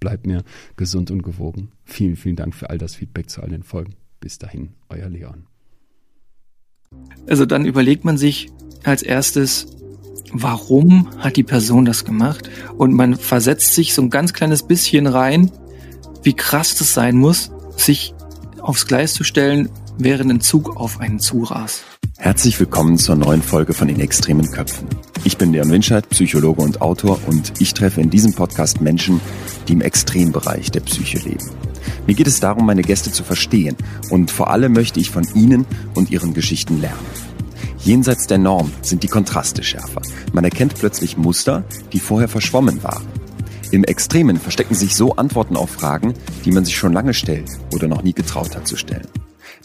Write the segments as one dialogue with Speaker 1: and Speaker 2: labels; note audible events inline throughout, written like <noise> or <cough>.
Speaker 1: bleibt mir gesund und gewogen. Vielen, vielen Dank für all das Feedback zu all den Folgen. Bis dahin, euer Leon.
Speaker 2: Also dann überlegt man sich als erstes, warum hat die Person das gemacht? Und man versetzt sich so ein ganz kleines bisschen rein, wie krass das sein muss, sich aufs Gleis zu stellen, während ein Zug auf einen zuras.
Speaker 3: Herzlich willkommen zur neuen Folge von den extremen Köpfen. Ich bin Leon Winscheid, Psychologe und Autor und ich treffe in diesem Podcast Menschen, die im Extrembereich der Psyche leben. Mir geht es darum, meine Gäste zu verstehen und vor allem möchte ich von ihnen und ihren Geschichten lernen. Jenseits der Norm sind die Kontraste schärfer. Man erkennt plötzlich Muster, die vorher verschwommen waren. Im Extremen verstecken sich so Antworten auf Fragen, die man sich schon lange stellt oder noch nie getraut hat zu stellen.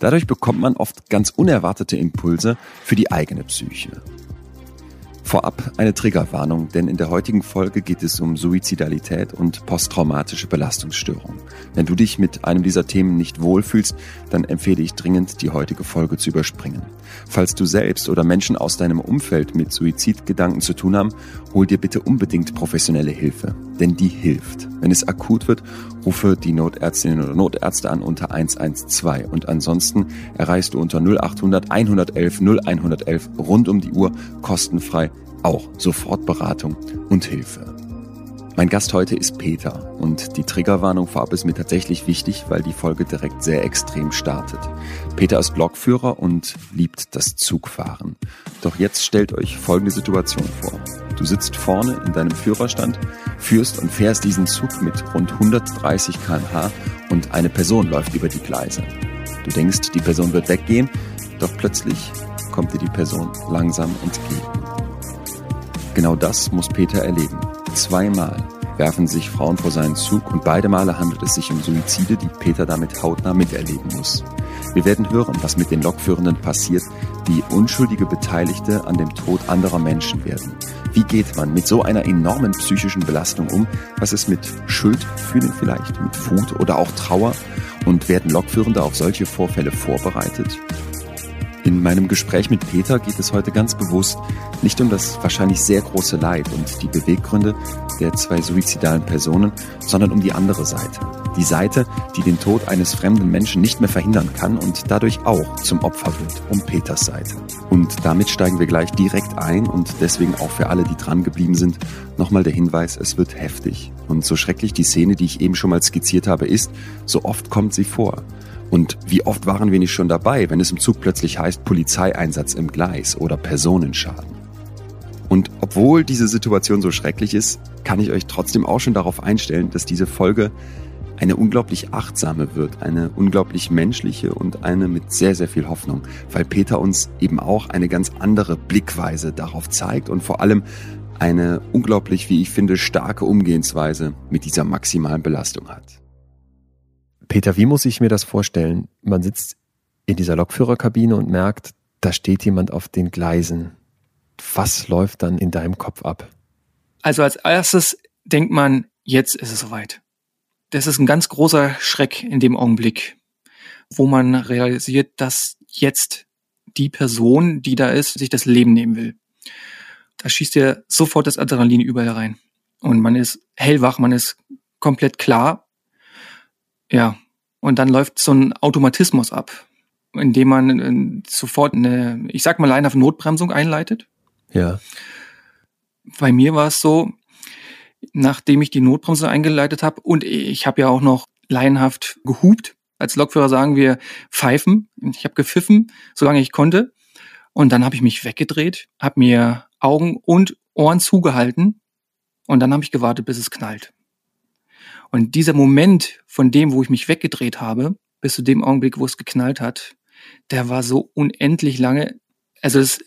Speaker 3: Dadurch bekommt man oft ganz unerwartete Impulse für die eigene Psyche. Vorab eine Triggerwarnung, denn in der heutigen Folge geht es um Suizidalität und posttraumatische Belastungsstörung. Wenn du dich mit einem dieser Themen nicht wohlfühlst, dann empfehle ich dringend, die heutige Folge zu überspringen. Falls du selbst oder Menschen aus deinem Umfeld mit Suizidgedanken zu tun haben, hol dir bitte unbedingt professionelle Hilfe, denn die hilft. Wenn es akut wird, rufe die Notärztinnen oder Notärzte an unter 112 und ansonsten erreichst du unter 0800 111 0111 rund um die Uhr kostenfrei auch Sofortberatung und Hilfe. Mein Gast heute ist Peter und die Triggerwarnung vorab ist mir tatsächlich wichtig, weil die Folge direkt sehr extrem startet. Peter ist Lokführer und liebt das Zugfahren. Doch jetzt stellt euch folgende Situation vor. Du sitzt vorne in deinem Führerstand, führst und fährst diesen Zug mit rund 130 kmh und eine Person läuft über die Gleise. Du denkst, die Person wird weggehen, doch plötzlich kommt dir die Person langsam entgegen. Genau das muss Peter erleben. Zweimal werfen sich Frauen vor seinen Zug und beide Male handelt es sich um Suizide, die Peter damit hautnah miterleben muss. Wir werden hören, was mit den Lokführenden passiert, wie unschuldige Beteiligte an dem Tod anderer Menschen werden. Wie geht man mit so einer enormen psychischen Belastung um? Was ist mit Schuldfühlen vielleicht, mit Wut oder auch Trauer? Und werden Lokführende auf solche Vorfälle vorbereitet? In meinem Gespräch mit Peter geht es heute ganz bewusst nicht um das wahrscheinlich sehr große Leid und die Beweggründe der zwei suizidalen Personen, sondern um die andere Seite. Die Seite, die den Tod eines fremden Menschen nicht mehr verhindern kann und dadurch auch zum Opfer wird, um Peters Seite. Und damit steigen wir gleich direkt ein und deswegen auch für alle, die dran geblieben sind, nochmal der Hinweis, es wird heftig. Und so schrecklich die Szene, die ich eben schon mal skizziert habe, ist, so oft kommt sie vor. Und wie oft waren wir nicht schon dabei, wenn es im Zug plötzlich heißt Polizeieinsatz im Gleis oder Personenschaden? Und obwohl diese Situation so schrecklich ist, kann ich euch trotzdem auch schon darauf einstellen, dass diese Folge eine unglaublich achtsame wird, eine unglaublich menschliche und eine mit sehr, sehr viel Hoffnung, weil Peter uns eben auch eine ganz andere Blickweise darauf zeigt und vor allem eine unglaublich, wie ich finde, starke Umgehensweise mit dieser maximalen Belastung hat. Peter, wie muss ich mir das vorstellen? Man sitzt in dieser Lokführerkabine und merkt, da steht jemand auf den Gleisen. Was läuft dann in deinem Kopf ab?
Speaker 2: Also als erstes denkt man, jetzt ist es soweit. Das ist ein ganz großer Schreck in dem Augenblick, wo man realisiert, dass jetzt die Person, die da ist, sich das Leben nehmen will. Da schießt dir sofort das Adrenalin überall rein. Und man ist hellwach, man ist komplett klar ja, und dann läuft so ein Automatismus ab, indem man äh, sofort eine, ich sag mal, auf Notbremsung einleitet.
Speaker 3: Ja.
Speaker 2: Bei mir war es so, nachdem ich die Notbremse eingeleitet habe und ich habe ja auch noch laienhaft gehupt, Als Lokführer sagen wir pfeifen. Ich habe gepfiffen, solange ich konnte. Und dann habe ich mich weggedreht, habe mir Augen und Ohren zugehalten und dann habe ich gewartet, bis es knallt. Und dieser Moment von dem, wo ich mich weggedreht habe, bis zu dem Augenblick, wo es geknallt hat, der war so unendlich lange. Also es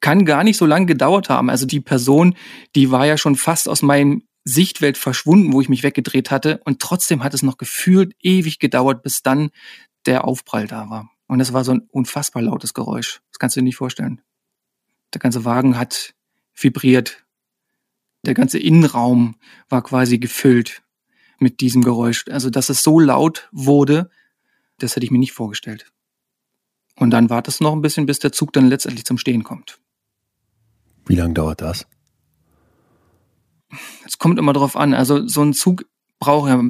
Speaker 2: kann gar nicht so lange gedauert haben. Also die Person, die war ja schon fast aus meinem Sichtwelt verschwunden, wo ich mich weggedreht hatte. Und trotzdem hat es noch gefühlt ewig gedauert, bis dann der Aufprall da war. Und es war so ein unfassbar lautes Geräusch. Das kannst du dir nicht vorstellen. Der ganze Wagen hat vibriert. Der ganze Innenraum war quasi gefüllt mit diesem Geräusch. Also, dass es so laut wurde, das hätte ich mir nicht vorgestellt. Und dann wartet es noch ein bisschen, bis der Zug dann letztendlich zum Stehen kommt.
Speaker 4: Wie lange dauert das?
Speaker 2: Es kommt immer darauf an. Also so ein Zug braucht ja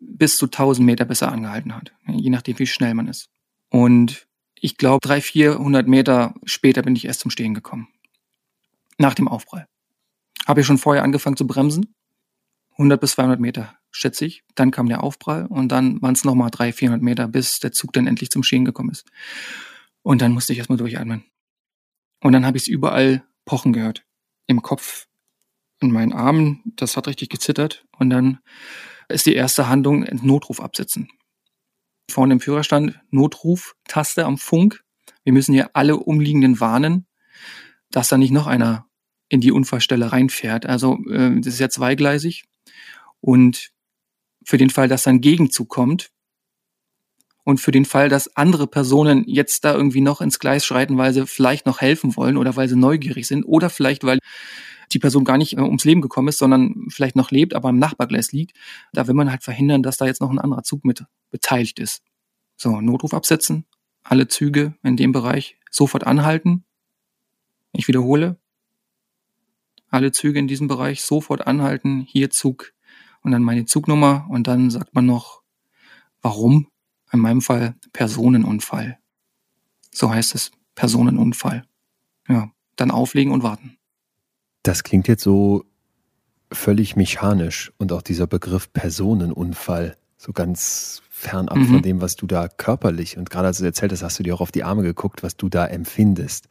Speaker 2: bis zu 1000 Meter, bis er angehalten hat. Je nachdem, wie schnell man ist. Und ich glaube, 300, 400 Meter später bin ich erst zum Stehen gekommen. Nach dem Aufprall. Habe ich schon vorher angefangen zu bremsen. 100 bis 200 Meter, schätze ich. Dann kam der Aufprall und dann waren es nochmal 300, 400 Meter, bis der Zug dann endlich zum Stehen gekommen ist. Und dann musste ich erstmal durchatmen. Und dann habe ich es überall pochen gehört. Im Kopf, in meinen Armen, das hat richtig gezittert. Und dann ist die erste Handlung Notruf absetzen. Vorne im Führerstand Notruf, Taste am Funk. Wir müssen hier alle Umliegenden warnen, dass da nicht noch einer in die Unfallstelle reinfährt. Also äh, das ist ja zweigleisig. Und für den Fall, dass ein Gegenzug kommt, und für den Fall, dass andere Personen jetzt da irgendwie noch ins Gleis schreiten, weil sie vielleicht noch helfen wollen oder weil sie neugierig sind oder vielleicht, weil die Person gar nicht äh, ums Leben gekommen ist, sondern vielleicht noch lebt, aber im Nachbargleis liegt, da will man halt verhindern, dass da jetzt noch ein anderer Zug mit beteiligt ist. So, Notruf absetzen, alle Züge in dem Bereich sofort anhalten. Ich wiederhole, alle Züge in diesem Bereich sofort anhalten, hier Zug und dann meine Zugnummer und dann sagt man noch, warum in meinem Fall Personenunfall. So heißt es, Personenunfall. Ja, dann auflegen und warten.
Speaker 4: Das klingt jetzt so völlig mechanisch und auch dieser Begriff Personenunfall so ganz fernab mhm. von dem, was du da körperlich und gerade als du erzählt hast, hast du dir auch auf die Arme geguckt, was du da empfindest.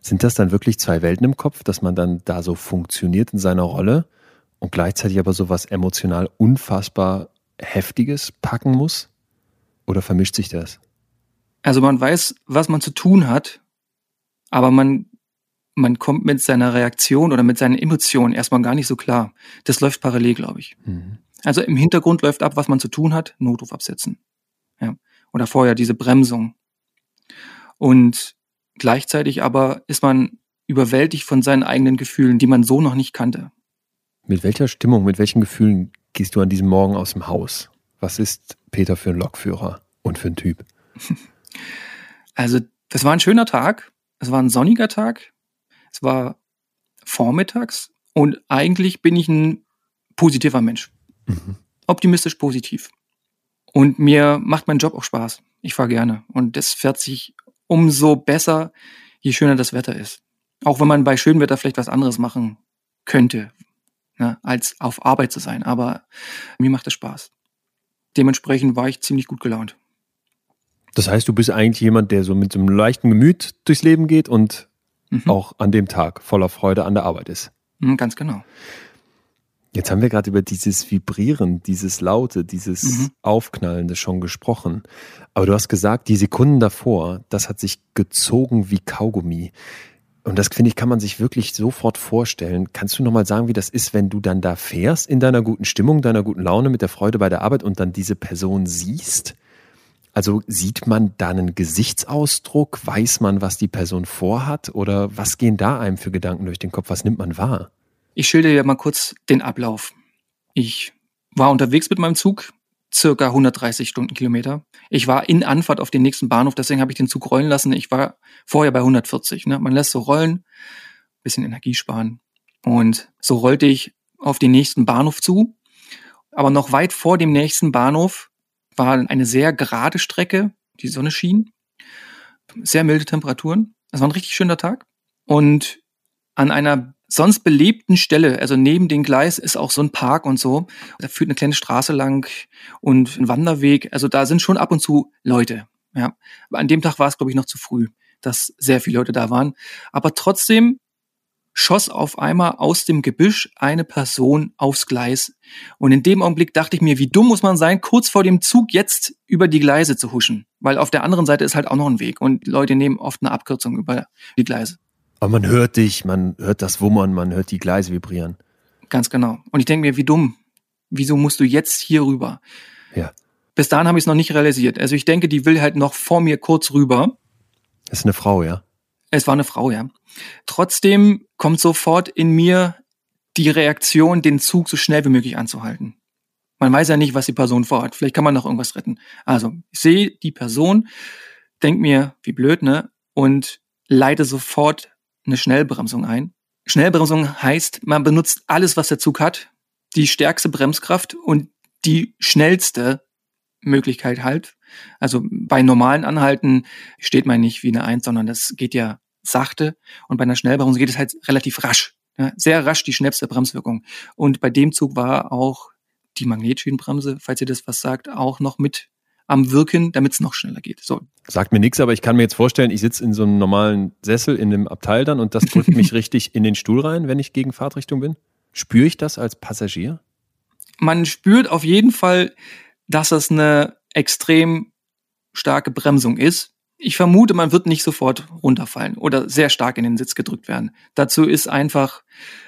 Speaker 4: Sind das dann wirklich zwei Welten im Kopf, dass man dann da so funktioniert in seiner Rolle und gleichzeitig aber so was emotional unfassbar Heftiges packen muss? Oder vermischt sich das?
Speaker 2: Also man weiß, was man zu tun hat, aber man, man kommt mit seiner Reaktion oder mit seinen Emotionen erstmal gar nicht so klar. Das läuft parallel, glaube ich. Mhm. Also im Hintergrund läuft ab, was man zu tun hat, Notruf absetzen. Ja. Oder vorher diese Bremsung. Und gleichzeitig aber ist man überwältigt von seinen eigenen Gefühlen, die man so noch nicht kannte.
Speaker 4: Mit welcher Stimmung, mit welchen Gefühlen gehst du an diesem Morgen aus dem Haus? Was ist Peter für ein Lokführer und für ein Typ? <laughs>
Speaker 2: Also, das war ein schöner Tag. Es war ein sonniger Tag. Es war vormittags. Und eigentlich bin ich ein positiver Mensch. Mhm. Optimistisch positiv. Und mir macht mein Job auch Spaß. Ich fahre gerne. Und das fährt sich umso besser, je schöner das Wetter ist. Auch wenn man bei schönem Wetter vielleicht was anderes machen könnte, ne, als auf Arbeit zu sein. Aber mir macht es Spaß dementsprechend war ich ziemlich gut gelaunt.
Speaker 4: Das heißt, du bist eigentlich jemand, der so mit so einem leichten Gemüt durchs Leben geht und mhm. auch an dem Tag voller Freude an der Arbeit ist.
Speaker 2: Mhm, ganz genau.
Speaker 4: Jetzt haben wir gerade über dieses Vibrieren, dieses Laute, dieses mhm. Aufknallende schon gesprochen. Aber du hast gesagt, die Sekunden davor, das hat sich gezogen wie Kaugummi. Und das finde ich, kann man sich wirklich sofort vorstellen. Kannst du nochmal sagen, wie das ist, wenn du dann da fährst in deiner guten Stimmung, deiner guten Laune, mit der Freude bei der Arbeit und dann diese Person siehst? Also sieht man da einen Gesichtsausdruck? Weiß man, was die Person vorhat? Oder was gehen da einem für Gedanken durch den Kopf? Was nimmt man wahr?
Speaker 2: Ich schilde dir mal kurz den Ablauf. Ich war unterwegs mit meinem Zug, circa 130 Stundenkilometer. Ich war in Anfahrt auf den nächsten Bahnhof, deswegen habe ich den Zug rollen lassen. Ich war vorher bei 140. Ne? Man lässt so rollen, bisschen Energie sparen. Und so rollte ich auf den nächsten Bahnhof zu. Aber noch weit vor dem nächsten Bahnhof war eine sehr gerade Strecke. Die Sonne schien. Sehr milde Temperaturen. Es war ein richtig schöner Tag. Und an einer sonst belebten Stelle, also neben dem Gleis ist auch so ein Park und so. Da führt eine kleine Straße lang und ein Wanderweg. Also da sind schon ab und zu Leute. Ja, aber an dem Tag war es glaube ich noch zu früh, dass sehr viele Leute da waren. Aber trotzdem schoss auf einmal aus dem Gebüsch eine Person aufs Gleis. Und in dem Augenblick dachte ich mir, wie dumm muss man sein, kurz vor dem Zug jetzt über die Gleise zu huschen. Weil auf der anderen Seite ist halt auch noch ein Weg und Leute nehmen oft eine Abkürzung über die Gleise.
Speaker 4: Aber man hört dich, man hört das Wummern, man hört die Gleise vibrieren.
Speaker 2: Ganz genau. Und ich denke mir, wie dumm. Wieso musst du jetzt hier rüber?
Speaker 4: Ja.
Speaker 2: Bis dahin habe ich es noch nicht realisiert. Also ich denke, die will halt noch vor mir kurz rüber.
Speaker 4: Das ist eine Frau, ja?
Speaker 2: Es war eine Frau, ja. Trotzdem kommt sofort in mir die Reaktion, den Zug so schnell wie möglich anzuhalten. Man weiß ja nicht, was die Person vorhat. Vielleicht kann man noch irgendwas retten. Also, ich sehe die Person, denk mir, wie blöd, ne? Und leite sofort eine Schnellbremsung ein. Schnellbremsung heißt, man benutzt alles, was der Zug hat, die stärkste Bremskraft und die schnellste Möglichkeit halt. Also bei normalen Anhalten steht man nicht wie eine Eins, sondern das geht ja sachte und bei einer Schnellbremsung geht es halt relativ rasch. Ja, sehr rasch die schnellste Bremswirkung. Und bei dem Zug war auch die Magnetschienenbremse, falls ihr das was sagt, auch noch mit am Wirken, damit es noch schneller geht. So.
Speaker 4: Sagt mir nichts, aber ich kann mir jetzt vorstellen, ich sitze in so einem normalen Sessel in dem Abteil dann und das drückt <laughs> mich richtig in den Stuhl rein, wenn ich gegen Fahrtrichtung bin. Spüre ich das als Passagier?
Speaker 2: Man spürt auf jeden Fall, dass das eine extrem starke Bremsung ist. Ich vermute, man wird nicht sofort runterfallen oder sehr stark in den Sitz gedrückt werden. Dazu ist einfach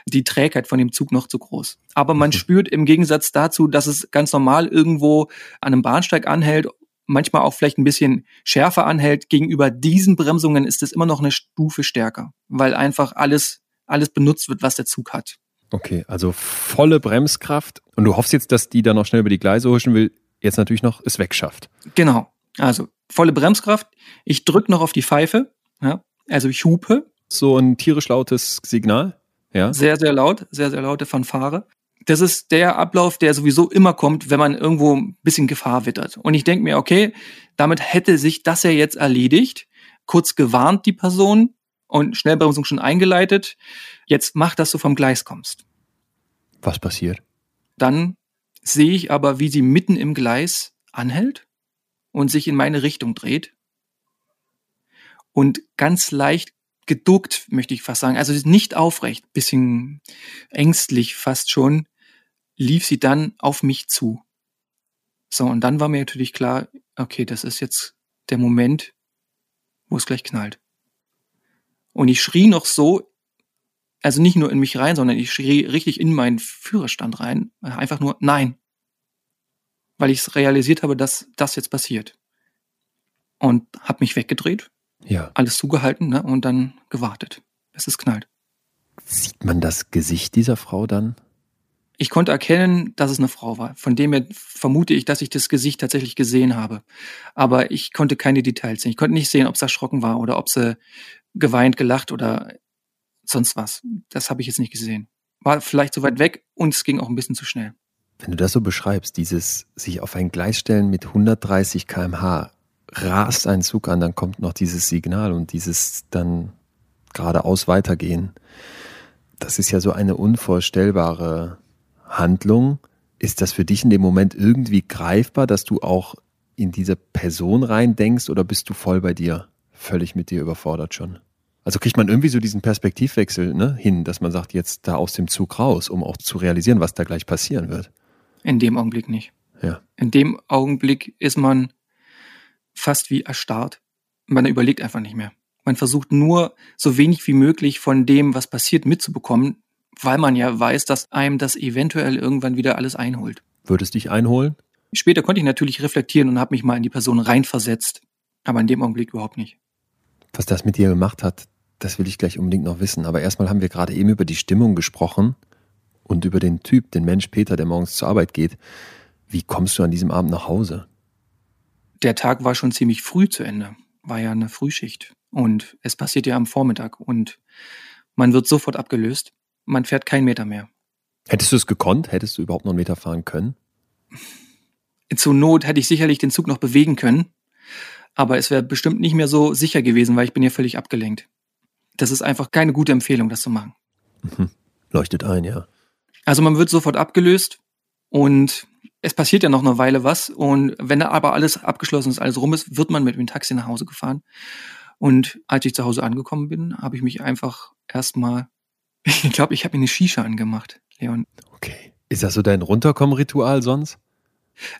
Speaker 2: die Trägheit von dem Zug noch zu groß. Aber man mhm. spürt im Gegensatz dazu, dass es ganz normal irgendwo an einem Bahnsteig anhält, manchmal auch vielleicht ein bisschen schärfer anhält. Gegenüber diesen Bremsungen ist es immer noch eine Stufe stärker, weil einfach alles, alles benutzt wird, was der Zug hat.
Speaker 4: Okay, also volle Bremskraft. Und du hoffst jetzt, dass die da noch schnell über die Gleise huschen will, jetzt natürlich noch es wegschafft.
Speaker 2: Genau. Also volle Bremskraft. Ich drücke noch auf die Pfeife. Ja, also ich hupe.
Speaker 4: So ein tierisch lautes Signal. Ja.
Speaker 2: Sehr, sehr laut, sehr, sehr laute Fanfare. Das ist der Ablauf, der sowieso immer kommt, wenn man irgendwo ein bisschen Gefahr wittert. Und ich denke mir, okay, damit hätte sich das ja jetzt erledigt. Kurz gewarnt die Person und Schnellbremsung schon eingeleitet. Jetzt mach, dass du vom Gleis kommst.
Speaker 4: Was passiert?
Speaker 2: Dann sehe ich aber, wie sie mitten im Gleis anhält und sich in meine Richtung dreht. Und ganz leicht geduckt, möchte ich fast sagen, also nicht aufrecht, bisschen ängstlich fast schon, lief sie dann auf mich zu. So, und dann war mir natürlich klar, okay, das ist jetzt der Moment, wo es gleich knallt. Und ich schrie noch so, also nicht nur in mich rein, sondern ich schrie richtig in meinen Führerstand rein, einfach nur nein weil ich es realisiert habe, dass das jetzt passiert. Und habe mich weggedreht,
Speaker 4: ja.
Speaker 2: alles zugehalten ne, und dann gewartet, bis es knallt.
Speaker 4: Sieht man das Gesicht dieser Frau dann?
Speaker 2: Ich konnte erkennen, dass es eine Frau war. Von dem her vermute ich, dass ich das Gesicht tatsächlich gesehen habe. Aber ich konnte keine Details sehen. Ich konnte nicht sehen, ob sie erschrocken war oder ob sie geweint, gelacht oder sonst was. Das habe ich jetzt nicht gesehen. War vielleicht zu weit weg und es ging auch ein bisschen zu schnell.
Speaker 4: Wenn du das so beschreibst, dieses sich auf ein Gleis stellen mit 130 kmh, rast ein Zug an, dann kommt noch dieses Signal und dieses dann geradeaus weitergehen. Das ist ja so eine unvorstellbare Handlung. Ist das für dich in dem Moment irgendwie greifbar, dass du auch in diese Person rein denkst oder bist du voll bei dir, völlig mit dir überfordert schon? Also kriegt man irgendwie so diesen Perspektivwechsel ne, hin, dass man sagt, jetzt da aus dem Zug raus, um auch zu realisieren, was da gleich passieren wird.
Speaker 2: In dem Augenblick nicht.
Speaker 4: Ja.
Speaker 2: In dem Augenblick ist man fast wie erstarrt. Man überlegt einfach nicht mehr. Man versucht nur so wenig wie möglich von dem, was passiert, mitzubekommen, weil man ja weiß, dass einem das eventuell irgendwann wieder alles einholt.
Speaker 4: Würde es dich einholen?
Speaker 2: Später konnte ich natürlich reflektieren und habe mich mal in die Person reinversetzt, aber in dem Augenblick überhaupt nicht.
Speaker 4: Was das mit dir gemacht hat, das will ich gleich unbedingt noch wissen. Aber erstmal haben wir gerade eben über die Stimmung gesprochen und über den Typ, den Mensch Peter, der morgens zur Arbeit geht. Wie kommst du an diesem Abend nach Hause?
Speaker 2: Der Tag war schon ziemlich früh zu Ende. War ja eine Frühschicht. Und es passiert ja am Vormittag. Und man wird sofort abgelöst. Man fährt keinen Meter mehr.
Speaker 4: Hättest du es gekonnt? Hättest du überhaupt noch einen Meter fahren können?
Speaker 2: Zur Not hätte ich sicherlich den Zug noch bewegen können. Aber es wäre bestimmt nicht mehr so sicher gewesen, weil ich bin ja völlig abgelenkt. Das ist einfach keine gute Empfehlung, das zu machen.
Speaker 4: Mhm. Leuchtet ein, ja.
Speaker 2: Also man wird sofort abgelöst und es passiert ja noch eine Weile was. Und wenn da aber alles abgeschlossen ist, alles rum ist, wird man mit dem Taxi nach Hause gefahren. Und als ich zu Hause angekommen bin, habe ich mich einfach erstmal, <laughs> ich glaube, ich habe mir eine Shisha angemacht, Leon.
Speaker 4: Okay. Ist das so dein Runterkommen-Ritual sonst?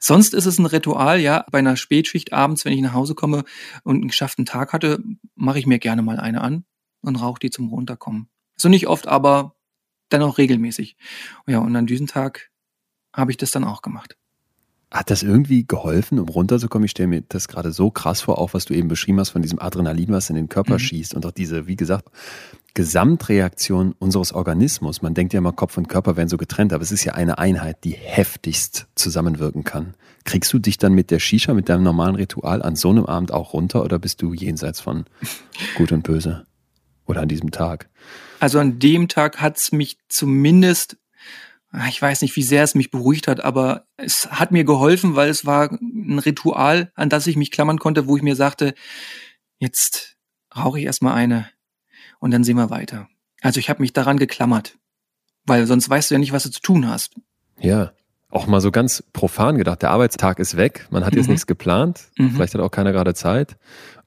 Speaker 2: Sonst ist es ein Ritual, ja. Bei einer Spätschicht abends, wenn ich nach Hause komme und einen geschafften Tag hatte, mache ich mir gerne mal eine an und rauche die zum Runterkommen. So nicht oft, aber dann auch regelmäßig. Ja, und an diesem Tag habe ich das dann auch gemacht.
Speaker 4: Hat das irgendwie geholfen, um runterzukommen? Ich stelle mir das gerade so krass vor, auch was du eben beschrieben hast von diesem Adrenalin, was in den Körper mhm. schießt und auch diese, wie gesagt, Gesamtreaktion unseres Organismus. Man denkt ja immer, Kopf und Körper werden so getrennt, aber es ist ja eine Einheit, die heftigst zusammenwirken kann. Kriegst du dich dann mit der Shisha, mit deinem normalen Ritual an so einem Abend auch runter oder bist du jenseits von Gut und Böse? Oder an diesem Tag?
Speaker 2: Also an dem Tag hat es mich zumindest, ah, ich weiß nicht, wie sehr es mich beruhigt hat, aber es hat mir geholfen, weil es war ein Ritual, an das ich mich klammern konnte, wo ich mir sagte, jetzt rauche ich erstmal eine und dann sehen wir weiter. Also ich habe mich daran geklammert, weil sonst weißt du ja nicht, was du zu tun hast.
Speaker 4: Ja, auch mal so ganz profan gedacht, der Arbeitstag ist weg, man hat jetzt mhm. nichts geplant, mhm. vielleicht hat auch keiner gerade Zeit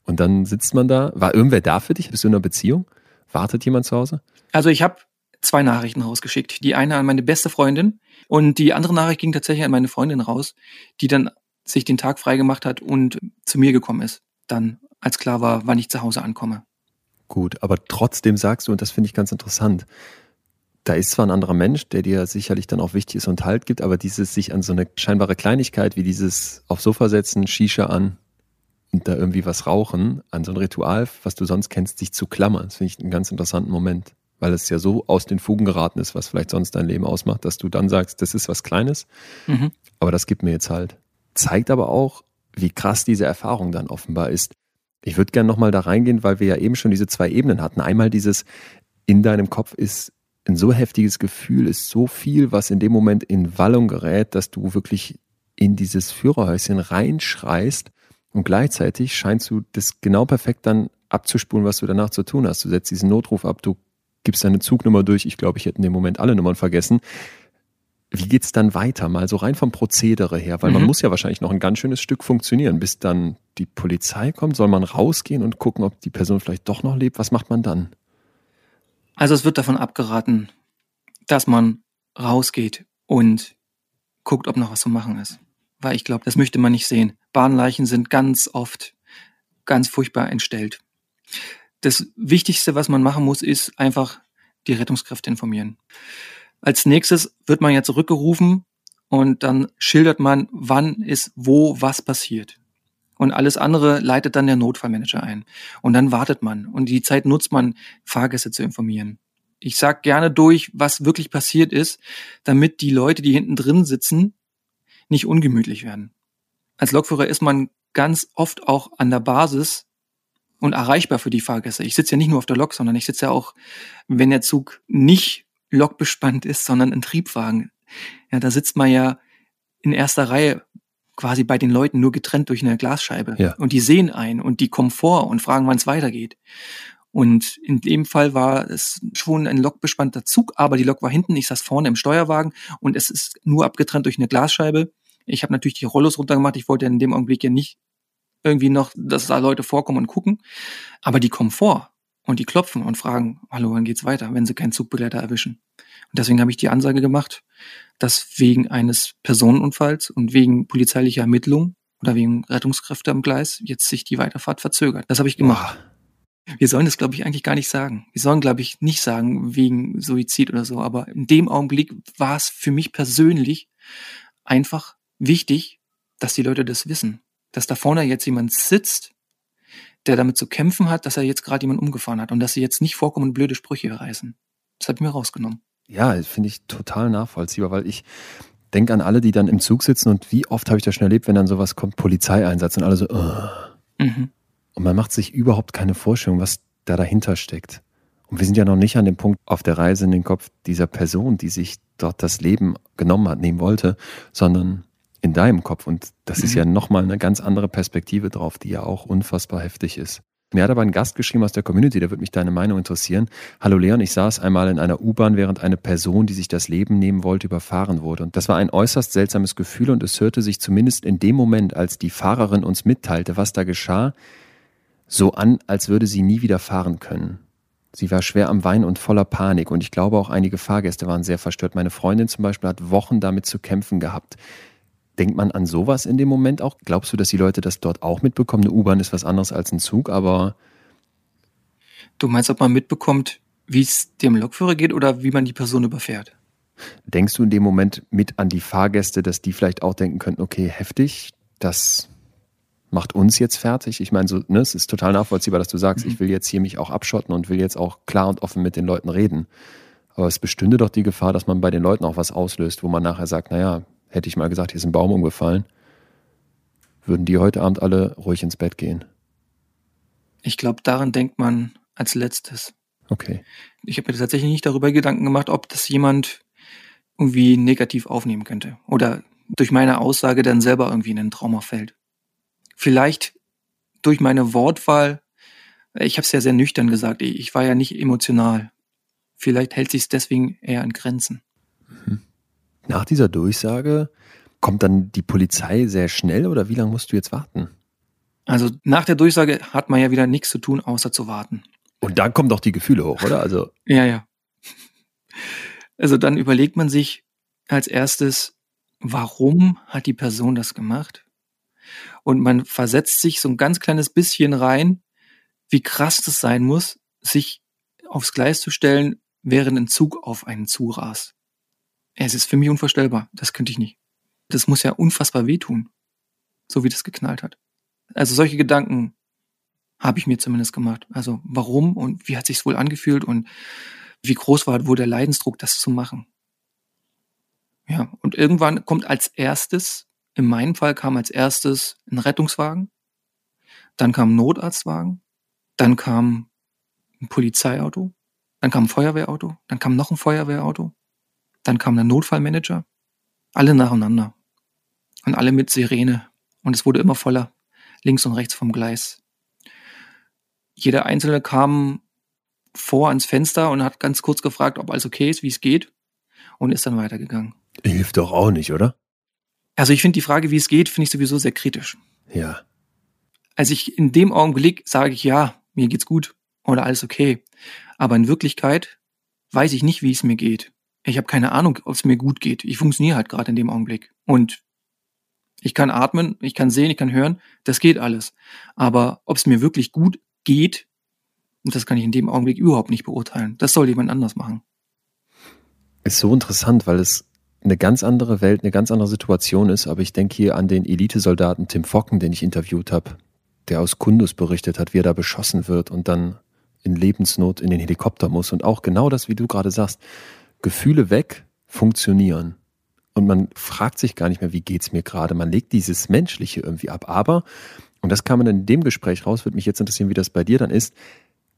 Speaker 4: und dann sitzt man da. War irgendwer da für dich? Bist du in einer Beziehung? Wartet jemand zu Hause?
Speaker 2: Also ich habe zwei Nachrichten rausgeschickt. Die eine an meine beste Freundin und die andere Nachricht ging tatsächlich an meine Freundin raus, die dann sich den Tag freigemacht hat und zu mir gekommen ist. Dann, als klar war, wann ich zu Hause ankomme.
Speaker 4: Gut, aber trotzdem sagst du, und das finde ich ganz interessant, da ist zwar ein anderer Mensch, der dir sicherlich dann auch wichtig ist und Halt gibt, aber dieses sich an so eine scheinbare Kleinigkeit wie dieses aufs Sofa setzen, Shisha an, da irgendwie was rauchen, an so ein Ritual, was du sonst kennst, sich zu klammern. Das finde ich einen ganz interessanten Moment, weil es ja so aus den Fugen geraten ist, was vielleicht sonst dein Leben ausmacht, dass du dann sagst, das ist was Kleines, mhm. aber das gibt mir jetzt halt. Zeigt aber auch, wie krass diese Erfahrung dann offenbar ist. Ich würde gerne nochmal da reingehen, weil wir ja eben schon diese zwei Ebenen hatten. Einmal dieses, in deinem Kopf ist ein so heftiges Gefühl, ist so viel, was in dem Moment in Wallung gerät, dass du wirklich in dieses Führerhäuschen reinschreist und gleichzeitig scheinst du das genau perfekt dann abzuspulen, was du danach zu tun hast. Du setzt diesen Notruf ab, du gibst deine Zugnummer durch. Ich glaube, ich hätte in dem Moment alle Nummern vergessen. Wie geht's dann weiter? Mal so rein vom Prozedere her, weil mhm. man muss ja wahrscheinlich noch ein ganz schönes Stück funktionieren, bis dann die Polizei kommt. Soll man rausgehen und gucken, ob die Person vielleicht doch noch lebt? Was macht man dann?
Speaker 2: Also es wird davon abgeraten, dass man rausgeht und guckt, ob noch was zu machen ist weil ich glaube, das möchte man nicht sehen. Bahnleichen sind ganz oft ganz furchtbar entstellt. Das Wichtigste, was man machen muss, ist einfach die Rettungskräfte informieren. Als nächstes wird man ja zurückgerufen und dann schildert man, wann ist wo was passiert. Und alles andere leitet dann der Notfallmanager ein. Und dann wartet man. Und die Zeit nutzt man, Fahrgäste zu informieren. Ich sag gerne durch, was wirklich passiert ist, damit die Leute, die hinten drin sitzen, nicht ungemütlich werden. Als Lokführer ist man ganz oft auch an der Basis und erreichbar für die Fahrgäste. Ich sitze ja nicht nur auf der Lok, sondern ich sitze ja auch, wenn der Zug nicht lokbespannt ist, sondern ein Triebwagen. Ja, da sitzt man ja in erster Reihe quasi bei den Leuten nur getrennt durch eine Glasscheibe. Ja. Und die sehen ein und die kommen vor und fragen, wann es weitergeht. Und in dem Fall war es schon ein lokbespannter Zug, aber die Lok war hinten, ich saß vorne im Steuerwagen und es ist nur abgetrennt durch eine Glasscheibe. Ich habe natürlich die Rollos runtergemacht, ich wollte in dem Augenblick ja nicht irgendwie noch, dass da Leute vorkommen und gucken, aber die kommen vor und die klopfen und fragen, hallo, wann geht's weiter, wenn sie keinen Zugbegleiter erwischen. Und deswegen habe ich die Ansage gemacht, dass wegen eines Personenunfalls und wegen polizeilicher Ermittlung oder wegen Rettungskräfte am Gleis jetzt sich die Weiterfahrt verzögert. Das habe ich gemacht. Boah. Wir sollen das, glaube ich, eigentlich gar nicht sagen. Wir sollen, glaube ich, nicht sagen wegen Suizid oder so. Aber in dem Augenblick war es für mich persönlich einfach wichtig, dass die Leute das wissen. Dass da vorne jetzt jemand sitzt, der damit zu kämpfen hat, dass er jetzt gerade jemand umgefahren hat und dass sie jetzt nicht vorkommen und blöde Sprüche reißen. Das hat mir rausgenommen.
Speaker 4: Ja, finde ich total nachvollziehbar, weil ich denke an alle, die dann im Zug sitzen und wie oft habe ich das schon erlebt, wenn dann sowas kommt, Polizeieinsatz und alle so, uh. mhm. Und man macht sich überhaupt keine Vorstellung, was da dahinter steckt. Und wir sind ja noch nicht an dem Punkt auf der Reise in den Kopf dieser Person, die sich dort das Leben genommen hat, nehmen wollte, sondern in deinem Kopf. Und das mhm. ist ja nochmal eine ganz andere Perspektive drauf, die ja auch unfassbar heftig ist. Mir hat aber ein Gast geschrieben aus der Community, da würde mich deine Meinung interessieren. Hallo Leon, ich saß einmal in einer U-Bahn, während eine Person, die sich das Leben nehmen wollte, überfahren wurde. Und das war ein äußerst seltsames Gefühl und es hörte sich zumindest in dem Moment, als die Fahrerin uns mitteilte, was da geschah, so an, als würde sie nie wieder fahren können. Sie war schwer am Wein und voller Panik und ich glaube auch einige Fahrgäste waren sehr verstört. Meine Freundin zum Beispiel hat Wochen damit zu kämpfen gehabt. Denkt man an sowas in dem Moment auch? Glaubst du, dass die Leute das dort auch mitbekommen? Eine U-Bahn ist was anderes als ein Zug, aber.
Speaker 2: Du meinst, ob man mitbekommt, wie es dem Lokführer geht oder wie man die Person überfährt?
Speaker 4: Denkst du in dem Moment mit an die Fahrgäste, dass die vielleicht auch denken könnten, okay, heftig, das macht uns jetzt fertig? Ich meine, so, ne, es ist total nachvollziehbar, dass du sagst, mhm. ich will jetzt hier mich auch abschotten und will jetzt auch klar und offen mit den Leuten reden. Aber es bestünde doch die Gefahr, dass man bei den Leuten auch was auslöst, wo man nachher sagt, naja, Hätte ich mal gesagt, hier ist ein Baum umgefallen, würden die heute Abend alle ruhig ins Bett gehen.
Speaker 2: Ich glaube, daran denkt man als letztes.
Speaker 4: Okay.
Speaker 2: Ich habe mir tatsächlich nicht darüber Gedanken gemacht, ob das jemand irgendwie negativ aufnehmen könnte oder durch meine Aussage dann selber irgendwie in ein Trauma fällt. Vielleicht durch meine Wortwahl, ich habe es ja sehr nüchtern gesagt, ich war ja nicht emotional. Vielleicht hält sich es deswegen eher in Grenzen.
Speaker 4: Mhm. Nach dieser Durchsage kommt dann die Polizei sehr schnell oder wie lange musst du jetzt warten?
Speaker 2: Also nach der Durchsage hat man ja wieder nichts zu tun, außer zu warten.
Speaker 4: Und dann kommen doch die Gefühle hoch, oder? Also <laughs>
Speaker 2: ja, ja. Also dann überlegt man sich als erstes, warum hat die Person das gemacht? Und man versetzt sich so ein ganz kleines bisschen rein, wie krass das sein muss, sich aufs Gleis zu stellen, während ein Zug auf einen zurast. Es ist für mich unvorstellbar. Das könnte ich nicht. Das muss ja unfassbar wehtun. So wie das geknallt hat. Also solche Gedanken habe ich mir zumindest gemacht. Also warum und wie hat sich's wohl angefühlt und wie groß war wohl der Leidensdruck, das zu machen. Ja, und irgendwann kommt als erstes, in meinem Fall kam als erstes ein Rettungswagen, dann kam ein Notarztwagen, dann kam ein Polizeiauto, dann kam ein Feuerwehrauto, dann kam noch ein Feuerwehrauto, dann kam der Notfallmanager. Alle nacheinander. Und alle mit Sirene. Und es wurde immer voller. Links und rechts vom Gleis. Jeder Einzelne kam vor ans Fenster und hat ganz kurz gefragt, ob alles okay ist, wie es geht. Und ist dann weitergegangen.
Speaker 4: Hilft doch auch nicht, oder?
Speaker 2: Also ich finde die Frage, wie es geht, finde ich sowieso sehr kritisch.
Speaker 4: Ja.
Speaker 2: Also ich in dem Augenblick sage ich ja, mir geht's gut oder alles okay. Aber in Wirklichkeit weiß ich nicht, wie es mir geht ich habe keine Ahnung, ob es mir gut geht. Ich funktioniere halt gerade in dem Augenblick. Und ich kann atmen, ich kann sehen, ich kann hören, das geht alles. Aber ob es mir wirklich gut geht, das kann ich in dem Augenblick überhaupt nicht beurteilen. Das soll jemand anders machen.
Speaker 4: Ist so interessant, weil es eine ganz andere Welt, eine ganz andere Situation ist. Aber ich denke hier an den Elitesoldaten Tim Focken, den ich interviewt habe, der aus Kundus berichtet hat, wie er da beschossen wird und dann in Lebensnot in den Helikopter muss. Und auch genau das, wie du gerade sagst, Gefühle weg, funktionieren. Und man fragt sich gar nicht mehr, wie geht's mir gerade. Man legt dieses Menschliche irgendwie ab. Aber, und das kam man in dem Gespräch raus, würde mich jetzt interessieren, wie das bei dir dann ist.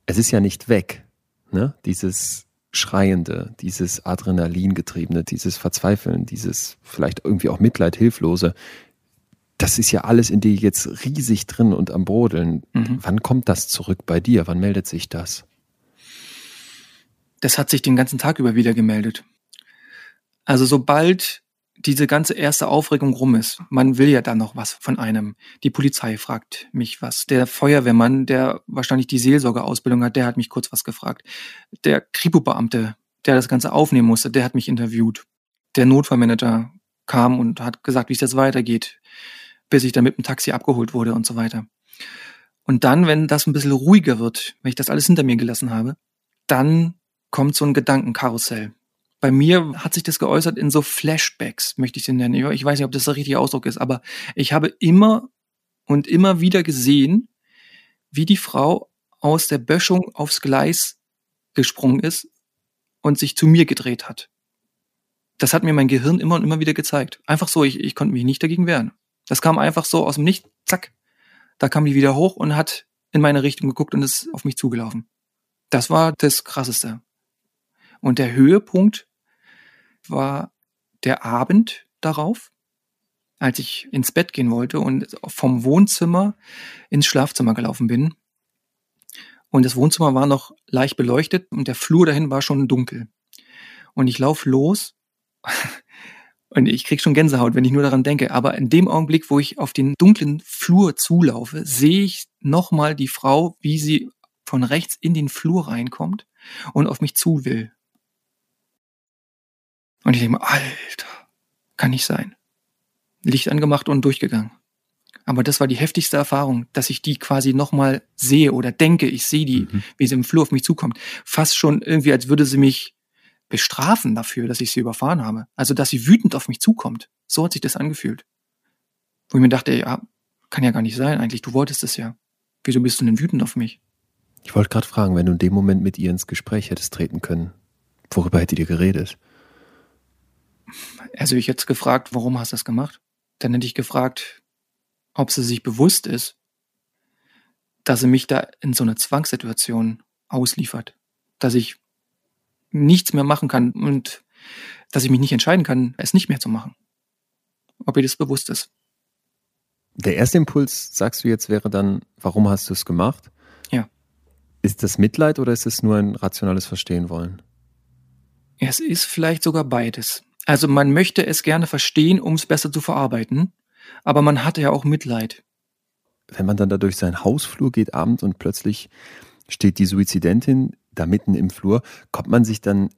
Speaker 4: Es ist ja nicht weg. Ne? Dieses Schreiende, dieses Adrenalingetriebene, dieses Verzweifeln, dieses vielleicht irgendwie auch Mitleid, Hilflose. Das ist ja alles in dir jetzt riesig drin und am Brodeln. Mhm. Wann kommt das zurück bei dir? Wann meldet sich das?
Speaker 2: das hat sich den ganzen Tag über wieder gemeldet. Also sobald diese ganze erste Aufregung rum ist, man will ja dann noch was von einem. Die Polizei fragt mich was. Der Feuerwehrmann, der wahrscheinlich die Seelsorgeausbildung hat, der hat mich kurz was gefragt. Der Kripo-Beamte, der das Ganze aufnehmen musste, der hat mich interviewt. Der Notfallmanager kam und hat gesagt, wie es jetzt weitergeht, bis ich dann mit dem Taxi abgeholt wurde und so weiter. Und dann, wenn das ein bisschen ruhiger wird, wenn ich das alles hinter mir gelassen habe, dann kommt so ein Gedankenkarussell. Bei mir hat sich das geäußert in so Flashbacks, möchte ich sie nennen. Ich weiß nicht, ob das der richtige Ausdruck ist, aber ich habe immer und immer wieder gesehen, wie die Frau aus der Böschung aufs Gleis gesprungen ist und sich zu mir gedreht hat. Das hat mir mein Gehirn immer und immer wieder gezeigt. Einfach so, ich, ich konnte mich nicht dagegen wehren. Das kam einfach so aus dem Nichts, zack. Da kam die wieder hoch und hat in meine Richtung geguckt und ist auf mich zugelaufen. Das war das Krasseste. Und der Höhepunkt war der Abend darauf, als ich ins Bett gehen wollte und vom Wohnzimmer ins Schlafzimmer gelaufen bin. Und das Wohnzimmer war noch leicht beleuchtet und der Flur dahin war schon dunkel. Und ich laufe los <laughs> und ich krieg schon Gänsehaut, wenn ich nur daran denke. Aber in dem Augenblick, wo ich auf den dunklen Flur zulaufe, sehe ich nochmal die Frau, wie sie von rechts in den Flur reinkommt und auf mich zu will. Und ich denke mir, Alter, kann nicht sein. Licht angemacht und durchgegangen. Aber das war die heftigste Erfahrung, dass ich die quasi nochmal sehe oder denke, ich sehe die, mhm. wie sie im Flur auf mich zukommt. Fast schon irgendwie, als würde sie mich bestrafen dafür, dass ich sie überfahren habe. Also, dass sie wütend auf mich zukommt. So hat sich das angefühlt. Wo ich mir dachte, ja, kann ja gar nicht sein eigentlich, du wolltest es ja. Wieso bist du denn wütend auf mich?
Speaker 3: Ich wollte gerade fragen, wenn du in dem Moment mit ihr ins Gespräch hättest treten können, worüber hättet ihr geredet?
Speaker 2: Also ich hätte gefragt, warum hast du das gemacht? Dann hätte ich gefragt, ob sie sich bewusst ist, dass sie mich da in so eine Zwangssituation ausliefert. Dass ich nichts mehr machen kann und dass ich mich nicht entscheiden kann, es nicht mehr zu machen. Ob ihr das bewusst ist.
Speaker 3: Der erste Impuls, sagst du jetzt, wäre dann, warum hast du es gemacht?
Speaker 2: Ja.
Speaker 3: Ist das Mitleid oder ist es nur ein rationales Verstehen wollen?
Speaker 2: Es ist vielleicht sogar beides. Also man möchte es gerne verstehen, um es besser zu verarbeiten, aber man hat ja auch Mitleid.
Speaker 3: Wenn man dann da durch seinen Hausflur geht abends und plötzlich steht die Suizidentin da mitten im Flur, kommt man sich dann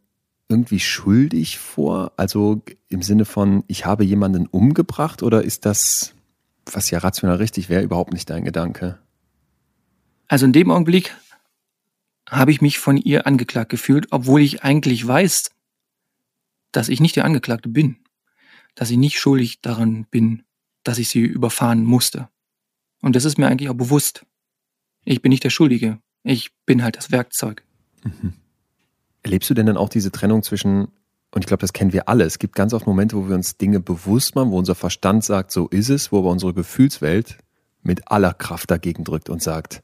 Speaker 3: irgendwie schuldig vor? Also im Sinne von, ich habe jemanden umgebracht oder ist das, was ja rational richtig wäre, überhaupt nicht dein Gedanke?
Speaker 2: Also in dem Augenblick habe ich mich von ihr angeklagt gefühlt, obwohl ich eigentlich weiß, dass ich nicht der Angeklagte bin, dass ich nicht schuldig daran bin, dass ich sie überfahren musste. Und das ist mir eigentlich auch bewusst. Ich bin nicht der Schuldige. Ich bin halt das Werkzeug. Mhm.
Speaker 3: Erlebst du denn dann auch diese Trennung zwischen, und ich glaube, das kennen wir alle, es gibt ganz oft Momente, wo wir uns Dinge bewusst machen, wo unser Verstand sagt, so ist es, wo aber unsere Gefühlswelt mit aller Kraft dagegen drückt und sagt,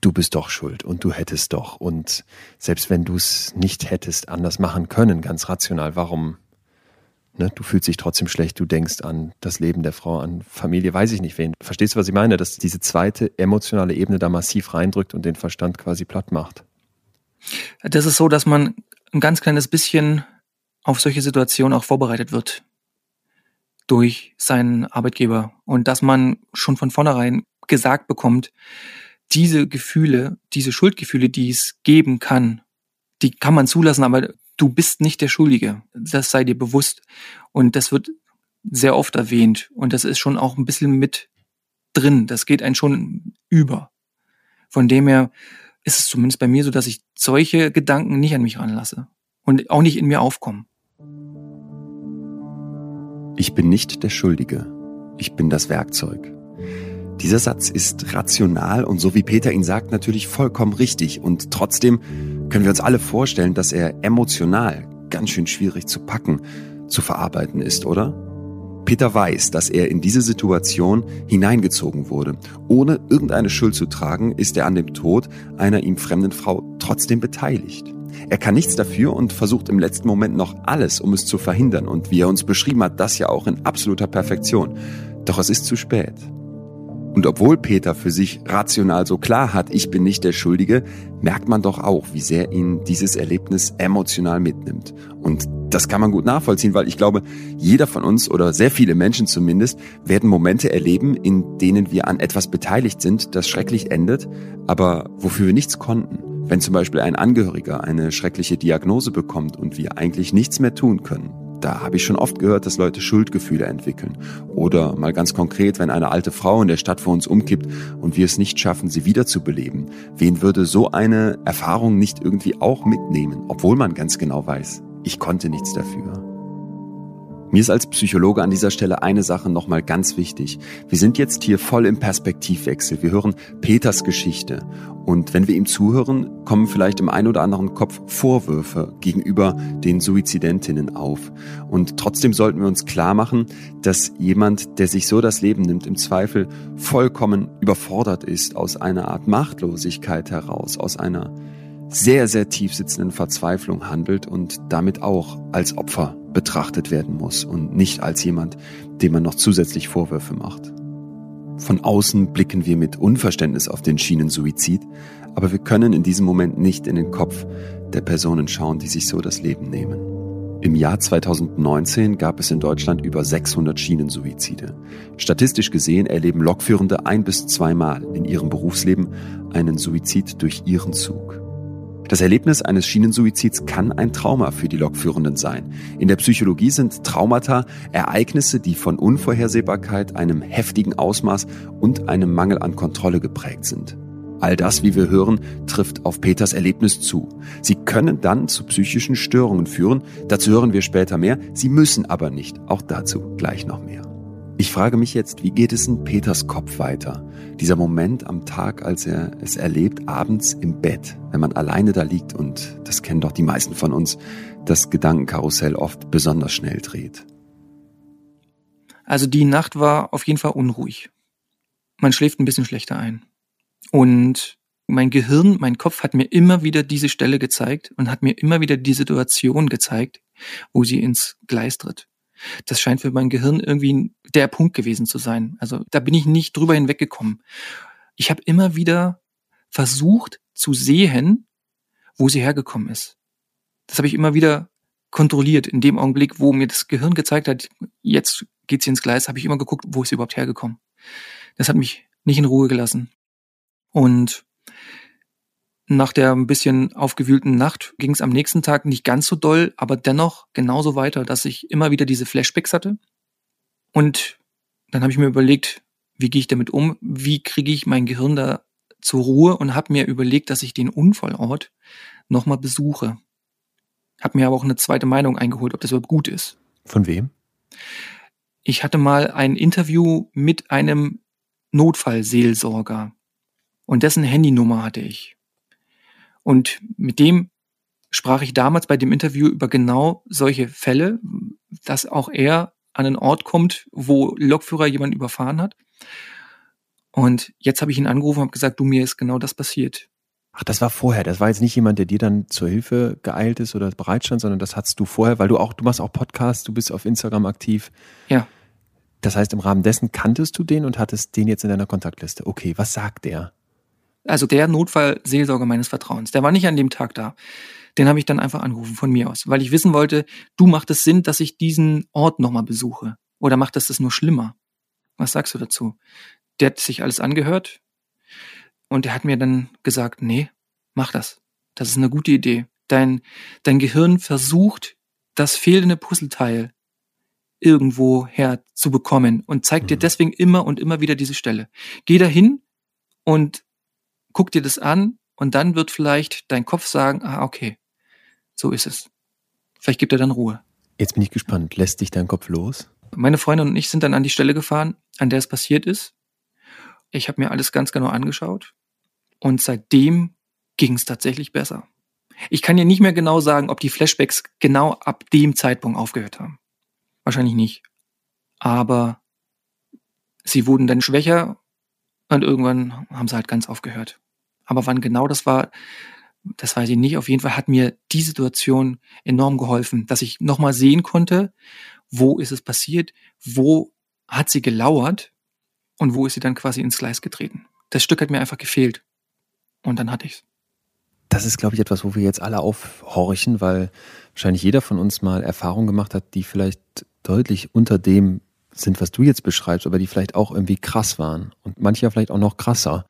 Speaker 3: du bist doch schuld und du hättest doch. Und selbst wenn du es nicht hättest anders machen können, ganz rational, warum? Ne, du fühlst dich trotzdem schlecht, du denkst an das Leben der Frau, an Familie, weiß ich nicht wen. Verstehst du, was ich meine? Dass diese zweite emotionale Ebene da massiv reindrückt und den Verstand quasi platt macht.
Speaker 2: Das ist so, dass man ein ganz kleines bisschen auf solche Situationen auch vorbereitet wird durch seinen Arbeitgeber und dass man schon von vornherein gesagt bekommt, diese Gefühle, diese Schuldgefühle, die es geben kann, die kann man zulassen, aber du bist nicht der Schuldige. Das sei dir bewusst. Und das wird sehr oft erwähnt. Und das ist schon auch ein bisschen mit drin. Das geht einen schon über. Von dem her ist es zumindest bei mir so, dass ich solche Gedanken nicht an mich ranlasse und auch nicht in mir aufkommen.
Speaker 3: Ich bin nicht der Schuldige. Ich bin das Werkzeug. Dieser Satz ist rational und so wie Peter ihn sagt, natürlich vollkommen richtig. Und trotzdem können wir uns alle vorstellen, dass er emotional ganz schön schwierig zu packen, zu verarbeiten ist, oder? Peter weiß, dass er in diese Situation hineingezogen wurde. Ohne irgendeine Schuld zu tragen, ist er an dem Tod einer ihm fremden Frau trotzdem beteiligt. Er kann nichts dafür und versucht im letzten Moment noch alles, um es zu verhindern. Und wie er uns beschrieben hat, das ja auch in absoluter Perfektion. Doch es ist zu spät. Und obwohl Peter für sich rational so klar hat, ich bin nicht der Schuldige, merkt man doch auch, wie sehr ihn dieses Erlebnis emotional mitnimmt. Und das kann man gut nachvollziehen, weil ich glaube, jeder von uns oder sehr viele Menschen zumindest werden Momente erleben, in denen wir an etwas beteiligt sind, das schrecklich endet, aber wofür wir nichts konnten. Wenn zum Beispiel ein Angehöriger eine schreckliche Diagnose bekommt und wir eigentlich nichts mehr tun können. Da habe ich schon oft gehört, dass Leute Schuldgefühle entwickeln. Oder mal ganz konkret, wenn eine alte Frau in der Stadt vor uns umkippt und wir es nicht schaffen, sie wiederzubeleben. Wen würde so eine Erfahrung nicht irgendwie auch mitnehmen, obwohl man ganz genau weiß, ich konnte nichts dafür. Mir ist als Psychologe an dieser Stelle eine Sache nochmal ganz wichtig. Wir sind jetzt hier voll im Perspektivwechsel. Wir hören Peters Geschichte. Und wenn wir ihm zuhören, kommen vielleicht im einen oder anderen Kopf Vorwürfe gegenüber den Suizidentinnen auf. Und trotzdem sollten wir uns klar machen, dass jemand, der sich so das Leben nimmt, im Zweifel vollkommen überfordert ist, aus einer Art Machtlosigkeit heraus, aus einer sehr, sehr tief sitzenden Verzweiflung handelt und damit auch als Opfer betrachtet werden muss und nicht als jemand, dem man noch zusätzlich Vorwürfe macht.
Speaker 4: Von außen blicken wir mit Unverständnis auf den Schienensuizid, aber wir können in diesem Moment nicht in den Kopf der Personen schauen, die sich so das Leben nehmen. Im Jahr 2019 gab es in Deutschland über 600 Schienensuizide. Statistisch gesehen erleben Lokführende ein bis zweimal in ihrem Berufsleben einen Suizid durch ihren Zug. Das Erlebnis eines Schienensuizids kann ein Trauma für die Lokführenden sein. In der Psychologie sind Traumata Ereignisse, die von Unvorhersehbarkeit, einem heftigen Ausmaß und einem Mangel an Kontrolle geprägt sind. All das, wie wir hören, trifft auf Peters Erlebnis zu. Sie können dann zu psychischen Störungen führen, dazu hören wir später mehr, sie müssen aber nicht, auch dazu gleich noch mehr. Ich frage mich jetzt, wie geht es in Peters Kopf weiter? Dieser Moment am Tag, als er es erlebt, abends im Bett, wenn man alleine da liegt und, das kennen doch die meisten von uns, das Gedankenkarussell oft besonders schnell dreht.
Speaker 2: Also die Nacht war auf jeden Fall unruhig. Man schläft ein bisschen schlechter ein. Und mein Gehirn, mein Kopf hat mir immer wieder diese Stelle gezeigt und hat mir immer wieder die Situation gezeigt, wo sie ins Gleis tritt. Das scheint für mein Gehirn irgendwie der Punkt gewesen zu sein. Also da bin ich nicht drüber hinweggekommen. Ich habe immer wieder versucht zu sehen, wo sie hergekommen ist. Das habe ich immer wieder kontrolliert. In dem Augenblick, wo mir das Gehirn gezeigt hat, jetzt geht sie ins Gleis, habe ich immer geguckt, wo ist sie überhaupt hergekommen. Das hat mich nicht in Ruhe gelassen. Und nach der ein bisschen aufgewühlten Nacht ging es am nächsten Tag nicht ganz so doll, aber dennoch genauso weiter, dass ich immer wieder diese Flashbacks hatte. Und dann habe ich mir überlegt, wie gehe ich damit um? Wie kriege ich mein Gehirn da zur Ruhe und habe mir überlegt, dass ich den Unfallort nochmal besuche. Habe mir aber auch eine zweite Meinung eingeholt, ob das überhaupt gut ist.
Speaker 4: Von wem?
Speaker 2: Ich hatte mal ein Interview mit einem Notfallseelsorger und dessen Handynummer hatte ich. Und mit dem sprach ich damals bei dem Interview über genau solche Fälle, dass auch er an einen Ort kommt, wo Lokführer jemanden überfahren hat. Und jetzt habe ich ihn angerufen und habe gesagt, du, mir ist genau das passiert.
Speaker 4: Ach, das war vorher. Das war jetzt nicht jemand, der dir dann zur Hilfe geeilt ist oder bereitstand, sondern das hattest du vorher, weil du auch, du machst auch Podcasts, du bist auf Instagram aktiv.
Speaker 2: Ja.
Speaker 4: Das heißt, im Rahmen dessen kanntest du den und hattest den jetzt in deiner Kontaktliste. Okay, was sagt der?
Speaker 2: Also der Notfallseelsorger meines Vertrauens, der war nicht an dem Tag da. Den habe ich dann einfach angerufen von mir aus, weil ich wissen wollte, du macht es Sinn, dass ich diesen Ort nochmal besuche? Oder macht das das nur schlimmer? Was sagst du dazu? Der hat sich alles angehört und der hat mir dann gesagt, nee, mach das. Das ist eine gute Idee. Dein, dein Gehirn versucht, das fehlende Puzzleteil irgendwo her zu bekommen und zeigt mhm. dir deswegen immer und immer wieder diese Stelle. Geh dahin und guck dir das an und dann wird vielleicht dein Kopf sagen, ah, okay, so ist es. Vielleicht gibt er dann Ruhe.
Speaker 4: Jetzt bin ich gespannt. Lässt dich dein Kopf los?
Speaker 2: Meine Freundin und ich sind dann an die Stelle gefahren, an der es passiert ist. Ich habe mir alles ganz genau angeschaut und seitdem ging es tatsächlich besser. Ich kann dir nicht mehr genau sagen, ob die Flashbacks genau ab dem Zeitpunkt aufgehört haben. Wahrscheinlich nicht. Aber sie wurden dann schwächer und irgendwann haben sie halt ganz aufgehört. Aber wann genau das war, das weiß ich nicht. Auf jeden Fall hat mir die Situation enorm geholfen, dass ich nochmal sehen konnte, wo ist es passiert, wo hat sie gelauert und wo ist sie dann quasi ins Gleis getreten. Das Stück hat mir einfach gefehlt. Und dann hatte ich's.
Speaker 4: Das ist, glaube ich, etwas, wo wir jetzt alle aufhorchen, weil wahrscheinlich jeder von uns mal Erfahrungen gemacht hat, die vielleicht deutlich unter dem sind, was du jetzt beschreibst, aber die vielleicht auch irgendwie krass waren und manche vielleicht auch noch krasser.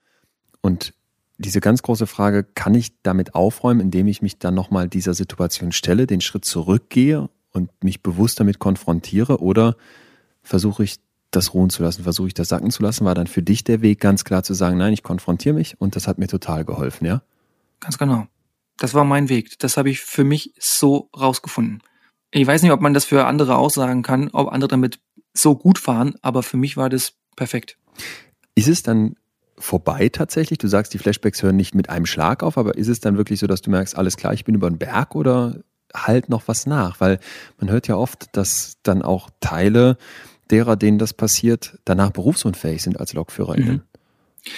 Speaker 4: Und diese ganz große Frage, kann ich damit aufräumen, indem ich mich dann nochmal dieser Situation stelle, den Schritt zurückgehe und mich bewusst damit konfrontiere oder versuche ich das ruhen zu lassen, versuche ich das sacken zu lassen, war dann für dich der Weg ganz klar zu sagen, nein, ich konfrontiere mich und das hat mir total geholfen, ja?
Speaker 2: Ganz genau. Das war mein Weg. Das habe ich für mich so rausgefunden. Ich weiß nicht, ob man das für andere aussagen kann, ob andere damit so gut fahren, aber für mich war das perfekt.
Speaker 4: Ist es dann vorbei tatsächlich? Du sagst, die Flashbacks hören nicht mit einem Schlag auf, aber ist es dann wirklich so, dass du merkst, alles klar, ich bin über den Berg oder halt noch was nach? Weil man hört ja oft, dass dann auch Teile derer, denen das passiert, danach berufsunfähig sind als LokführerInnen. Mhm.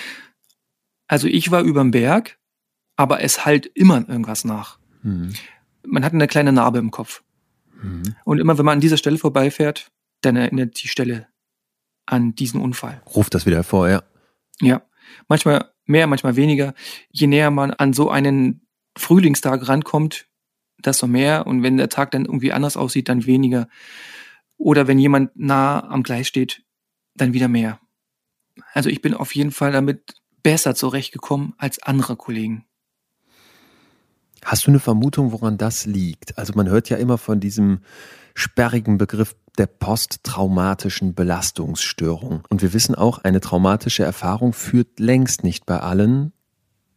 Speaker 2: Also ich war über den Berg, aber es halt immer irgendwas nach. Mhm. Man hat eine kleine Narbe im Kopf. Mhm. Und immer wenn man an dieser Stelle vorbeifährt, dann erinnert die Stelle an diesen Unfall.
Speaker 4: Ruft das wieder hervor, ja.
Speaker 2: Ja, manchmal mehr, manchmal weniger. Je näher man an so einen Frühlingstag rankommt, desto mehr. Und wenn der Tag dann irgendwie anders aussieht, dann weniger. Oder wenn jemand nah am Gleis steht, dann wieder mehr. Also ich bin auf jeden Fall damit besser zurechtgekommen als andere Kollegen.
Speaker 4: Hast du eine Vermutung, woran das liegt? Also man hört ja immer von diesem sperrigen Begriff der posttraumatischen Belastungsstörung. Und wir wissen auch, eine traumatische Erfahrung führt längst nicht bei allen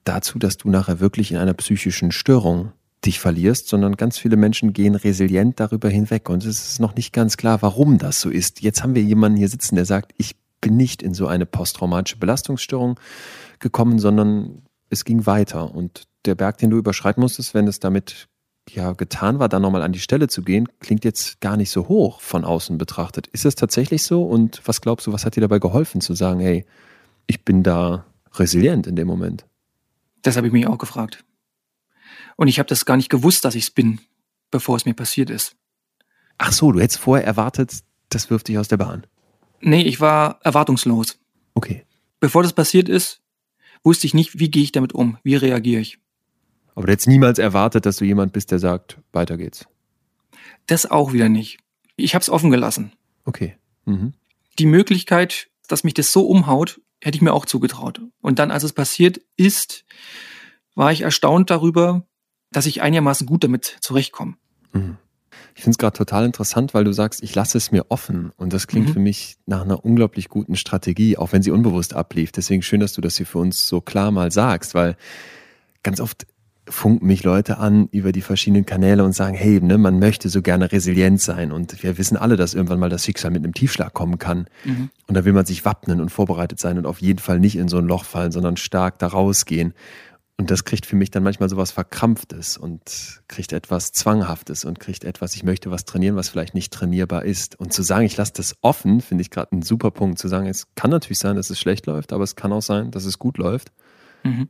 Speaker 4: dazu, dass du nachher wirklich in einer psychischen Störung dich verlierst, sondern ganz viele Menschen gehen resilient darüber hinweg. Und es ist noch nicht ganz klar, warum das so ist. Jetzt haben wir jemanden hier sitzen, der sagt, ich bin nicht in so eine posttraumatische Belastungsstörung gekommen, sondern es ging weiter. Und der Berg, den du überschreiten musstest, wenn es damit ja getan war, dann nochmal an die Stelle zu gehen, klingt jetzt gar nicht so hoch von außen betrachtet. Ist es tatsächlich so? Und was glaubst du, was hat dir dabei geholfen zu sagen, hey, ich bin da resilient in dem Moment?
Speaker 2: Das habe ich mich auch gefragt. Und ich habe das gar nicht gewusst, dass ich es bin, bevor es mir passiert ist.
Speaker 4: Ach so, du hättest vorher erwartet, das wirft dich aus der Bahn.
Speaker 2: Nee, ich war erwartungslos.
Speaker 4: Okay.
Speaker 2: Bevor das passiert ist, wusste ich nicht, wie gehe ich damit um, wie reagiere ich.
Speaker 4: Aber du hättest niemals erwartet, dass du jemand bist, der sagt, weiter geht's.
Speaker 2: Das auch wieder nicht. Ich habe es offen gelassen.
Speaker 4: Okay. Mhm.
Speaker 2: Die Möglichkeit, dass mich das so umhaut, hätte ich mir auch zugetraut. Und dann, als es passiert ist, war ich erstaunt darüber, dass ich einigermaßen gut damit zurechtkomme.
Speaker 4: Mhm. Ich finde es gerade total interessant, weil du sagst, ich lasse es mir offen. Und das klingt mhm. für mich nach einer unglaublich guten Strategie, auch wenn sie unbewusst ablief. Deswegen schön, dass du das hier für uns so klar mal sagst, weil ganz oft funken mich Leute an über die verschiedenen Kanäle und sagen, hey, ne, man möchte so gerne resilient sein und wir wissen alle, dass irgendwann mal das Schicksal mit einem Tiefschlag kommen kann. Mhm. Und da will man sich wappnen und vorbereitet sein und auf jeden Fall nicht in so ein Loch fallen, sondern stark da rausgehen. Und das kriegt für mich dann manchmal so was Verkrampftes und kriegt etwas Zwanghaftes und kriegt etwas, ich möchte was trainieren, was vielleicht nicht trainierbar ist. Und zu sagen, ich lasse das offen, finde ich gerade einen super Punkt. Zu sagen, es kann natürlich sein, dass es schlecht läuft, aber es kann auch sein, dass es gut läuft. Mhm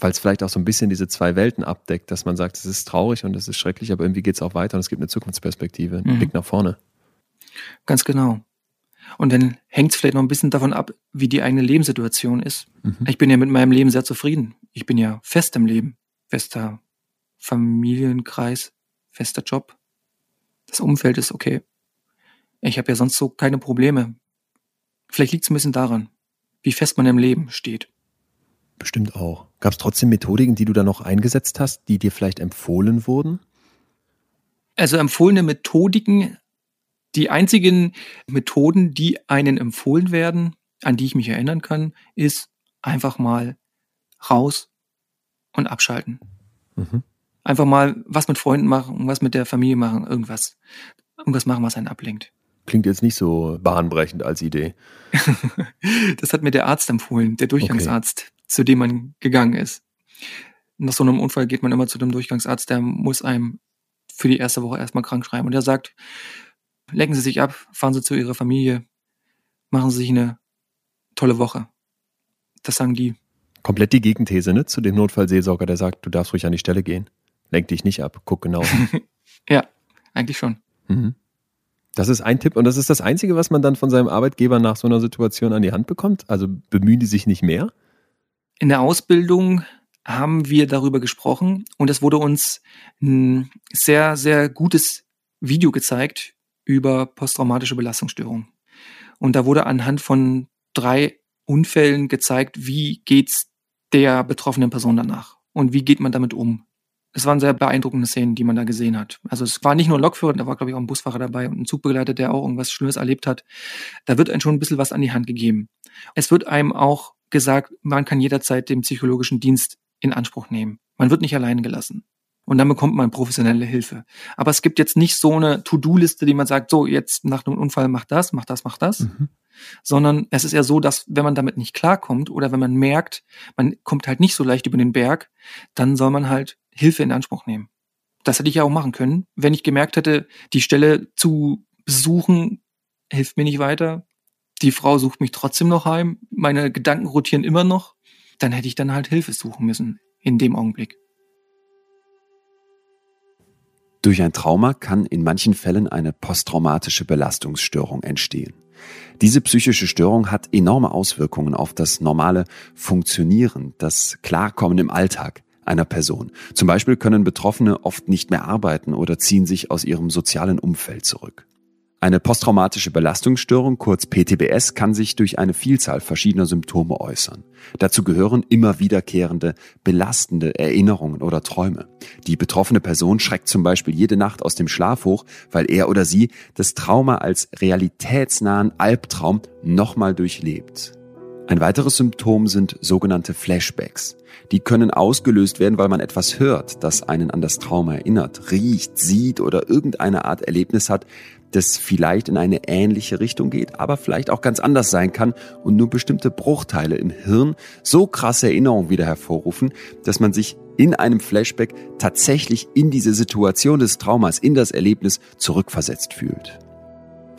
Speaker 4: weil es vielleicht auch so ein bisschen diese zwei Welten abdeckt, dass man sagt, es ist traurig und es ist schrecklich, aber irgendwie geht es auch weiter und es gibt eine Zukunftsperspektive, einen mhm. Blick nach vorne.
Speaker 2: Ganz genau. Und dann hängt es vielleicht noch ein bisschen davon ab, wie die eigene Lebenssituation ist. Mhm. Ich bin ja mit meinem Leben sehr zufrieden. Ich bin ja fest im Leben. Fester Familienkreis, fester Job. Das Umfeld ist okay. Ich habe ja sonst so keine Probleme. Vielleicht liegt es ein bisschen daran, wie fest man im Leben steht.
Speaker 4: Bestimmt auch. Gab es trotzdem Methodiken, die du da noch eingesetzt hast, die dir vielleicht empfohlen wurden?
Speaker 2: Also empfohlene Methodiken, die einzigen Methoden, die einen empfohlen werden, an die ich mich erinnern kann, ist einfach mal raus und abschalten. Mhm. Einfach mal was mit Freunden machen, was mit der Familie machen, irgendwas. Irgendwas machen, was einen ablenkt.
Speaker 4: Klingt jetzt nicht so bahnbrechend als Idee. <laughs>
Speaker 2: das hat mir der Arzt empfohlen, der Durchgangsarzt. Okay zu dem man gegangen ist. Nach so einem Unfall geht man immer zu dem Durchgangsarzt, der muss einem für die erste Woche erstmal krank schreiben. Und der sagt, lecken Sie sich ab, fahren Sie zu Ihrer Familie, machen Sie sich eine tolle Woche. Das sagen die.
Speaker 4: Komplett die Gegenthese, ne? Zu dem Notfallseelsorger, der sagt, du darfst ruhig an die Stelle gehen. Lenk dich nicht ab, guck genau. <laughs>
Speaker 2: ja, eigentlich schon. Mhm.
Speaker 4: Das ist ein Tipp und das ist das Einzige, was man dann von seinem Arbeitgeber nach so einer Situation an die Hand bekommt. Also bemühen die sich nicht mehr?
Speaker 2: In der Ausbildung haben wir darüber gesprochen und es wurde uns ein sehr, sehr gutes Video gezeigt über posttraumatische Belastungsstörung. Und da wurde anhand von drei Unfällen gezeigt, wie geht's der betroffenen Person danach und wie geht man damit um. Es waren sehr beeindruckende Szenen, die man da gesehen hat. Also es war nicht nur ein Lokführer, da war glaube ich auch ein Busfahrer dabei und ein Zugbegleiter, der auch irgendwas Schlimmes erlebt hat. Da wird einem schon ein bisschen was an die Hand gegeben. Es wird einem auch gesagt, man kann jederzeit den psychologischen Dienst in Anspruch nehmen. Man wird nicht allein gelassen. Und dann bekommt man professionelle Hilfe. Aber es gibt jetzt nicht so eine To-Do-Liste, die man sagt, so jetzt nach einem Unfall mach das, mach das, mach das. Mhm. Sondern es ist eher so, dass wenn man damit nicht klarkommt oder wenn man merkt, man kommt halt nicht so leicht über den Berg, dann soll man halt Hilfe in Anspruch nehmen. Das hätte ich ja auch machen können. Wenn ich gemerkt hätte, die Stelle zu besuchen hilft mir nicht weiter, die Frau sucht mich trotzdem noch heim, meine Gedanken rotieren immer noch, dann hätte ich dann halt Hilfe suchen müssen in dem Augenblick.
Speaker 3: Durch ein Trauma kann in manchen Fällen eine posttraumatische Belastungsstörung entstehen. Diese psychische Störung hat enorme Auswirkungen auf das normale Funktionieren, das Klarkommen im Alltag einer Person. Zum Beispiel können Betroffene oft nicht mehr arbeiten oder ziehen sich aus ihrem sozialen Umfeld zurück. Eine posttraumatische Belastungsstörung, kurz PTBS, kann sich durch eine Vielzahl verschiedener Symptome äußern. Dazu gehören immer wiederkehrende, belastende Erinnerungen oder Träume. Die betroffene Person schreckt zum Beispiel jede Nacht aus dem Schlaf hoch, weil er oder sie das Trauma als realitätsnahen Albtraum nochmal durchlebt. Ein weiteres Symptom sind sogenannte Flashbacks. Die können ausgelöst werden, weil man etwas hört, das einen an das Trauma erinnert, riecht, sieht oder irgendeine Art Erlebnis hat, das vielleicht in eine ähnliche Richtung geht, aber vielleicht auch ganz anders sein kann und nur bestimmte Bruchteile im Hirn so krasse Erinnerungen wieder hervorrufen, dass man sich in einem Flashback tatsächlich in diese Situation des Traumas, in das Erlebnis zurückversetzt fühlt.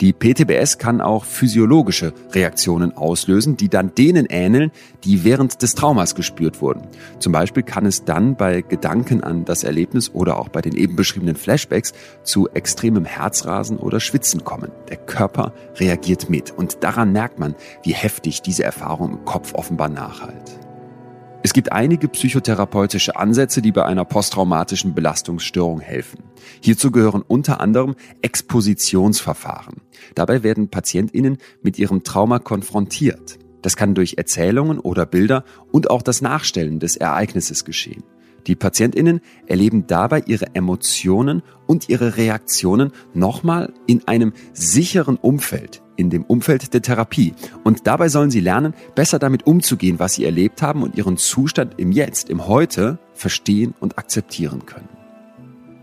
Speaker 3: Die PTBS kann auch physiologische Reaktionen auslösen, die dann denen ähneln, die während des Traumas gespürt wurden. Zum Beispiel kann es dann bei Gedanken an das Erlebnis oder auch bei den eben beschriebenen Flashbacks zu extremem Herzrasen oder Schwitzen kommen. Der Körper reagiert mit und daran merkt man, wie heftig diese Erfahrung im Kopf offenbar nachhalt. Es gibt einige psychotherapeutische Ansätze, die bei einer posttraumatischen Belastungsstörung helfen. Hierzu gehören unter anderem Expositionsverfahren. Dabei werden Patientinnen mit ihrem Trauma konfrontiert. Das kann durch Erzählungen oder Bilder und auch das Nachstellen des Ereignisses geschehen. Die Patientinnen erleben dabei ihre Emotionen und ihre Reaktionen nochmal in einem sicheren Umfeld, in dem Umfeld der Therapie. Und dabei sollen sie lernen, besser damit umzugehen, was sie erlebt haben und ihren Zustand im Jetzt, im Heute verstehen und akzeptieren können.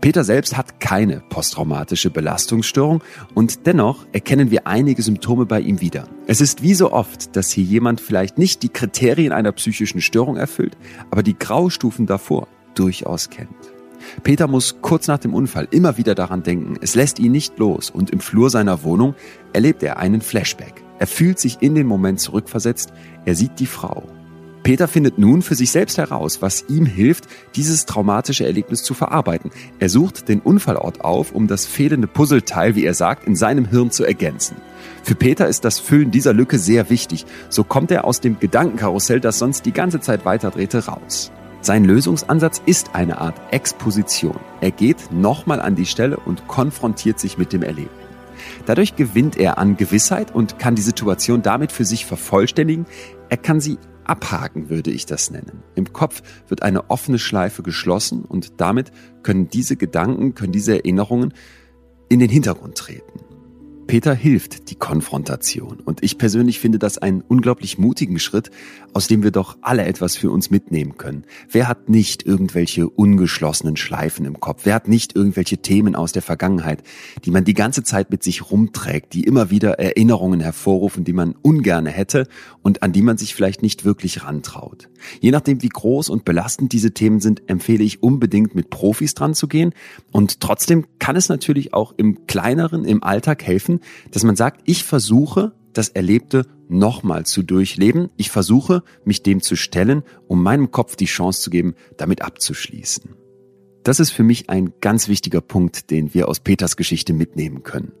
Speaker 3: Peter selbst hat keine posttraumatische Belastungsstörung und dennoch erkennen wir einige Symptome bei ihm wieder. Es ist wie so oft, dass hier jemand vielleicht nicht die Kriterien einer psychischen Störung erfüllt, aber die Graustufen davor durchaus kennt. Peter muss kurz nach dem Unfall immer wieder daran denken, es lässt ihn nicht los und im Flur seiner Wohnung erlebt er einen Flashback. Er fühlt sich in den Moment zurückversetzt, er sieht die Frau. Peter findet nun für sich selbst heraus, was ihm hilft, dieses traumatische Erlebnis zu verarbeiten. Er sucht den Unfallort auf, um das fehlende Puzzleteil, wie er sagt, in seinem Hirn zu ergänzen. Für Peter ist das Füllen dieser Lücke sehr wichtig. So kommt er aus dem Gedankenkarussell, das sonst die ganze Zeit weiterdrehte, raus. Sein Lösungsansatz ist eine Art Exposition. Er geht nochmal an die Stelle und konfrontiert sich mit dem Erleben. Dadurch gewinnt er an Gewissheit und kann die Situation damit für sich vervollständigen. Er kann sie abhaken, würde ich das nennen. Im Kopf wird eine offene Schleife geschlossen und damit können diese Gedanken, können diese Erinnerungen in den Hintergrund treten. Peter hilft die Konfrontation. Und ich persönlich finde das einen unglaublich mutigen Schritt, aus dem wir doch alle etwas für uns mitnehmen können. Wer hat nicht irgendwelche ungeschlossenen Schleifen im Kopf? Wer hat nicht irgendwelche Themen aus der Vergangenheit, die man die ganze Zeit mit sich rumträgt, die immer wieder Erinnerungen hervorrufen, die man ungerne hätte und an die man sich vielleicht nicht wirklich rantraut? Je nachdem, wie groß und belastend diese Themen sind, empfehle ich unbedingt mit Profis dran zu gehen. Und trotzdem kann es natürlich auch im kleineren, im Alltag helfen, dass man sagt, ich versuche, das Erlebte nochmal zu durchleben. Ich versuche, mich dem zu stellen, um meinem Kopf die Chance zu geben, damit abzuschließen. Das ist für mich ein ganz wichtiger Punkt, den wir aus Peters Geschichte mitnehmen können.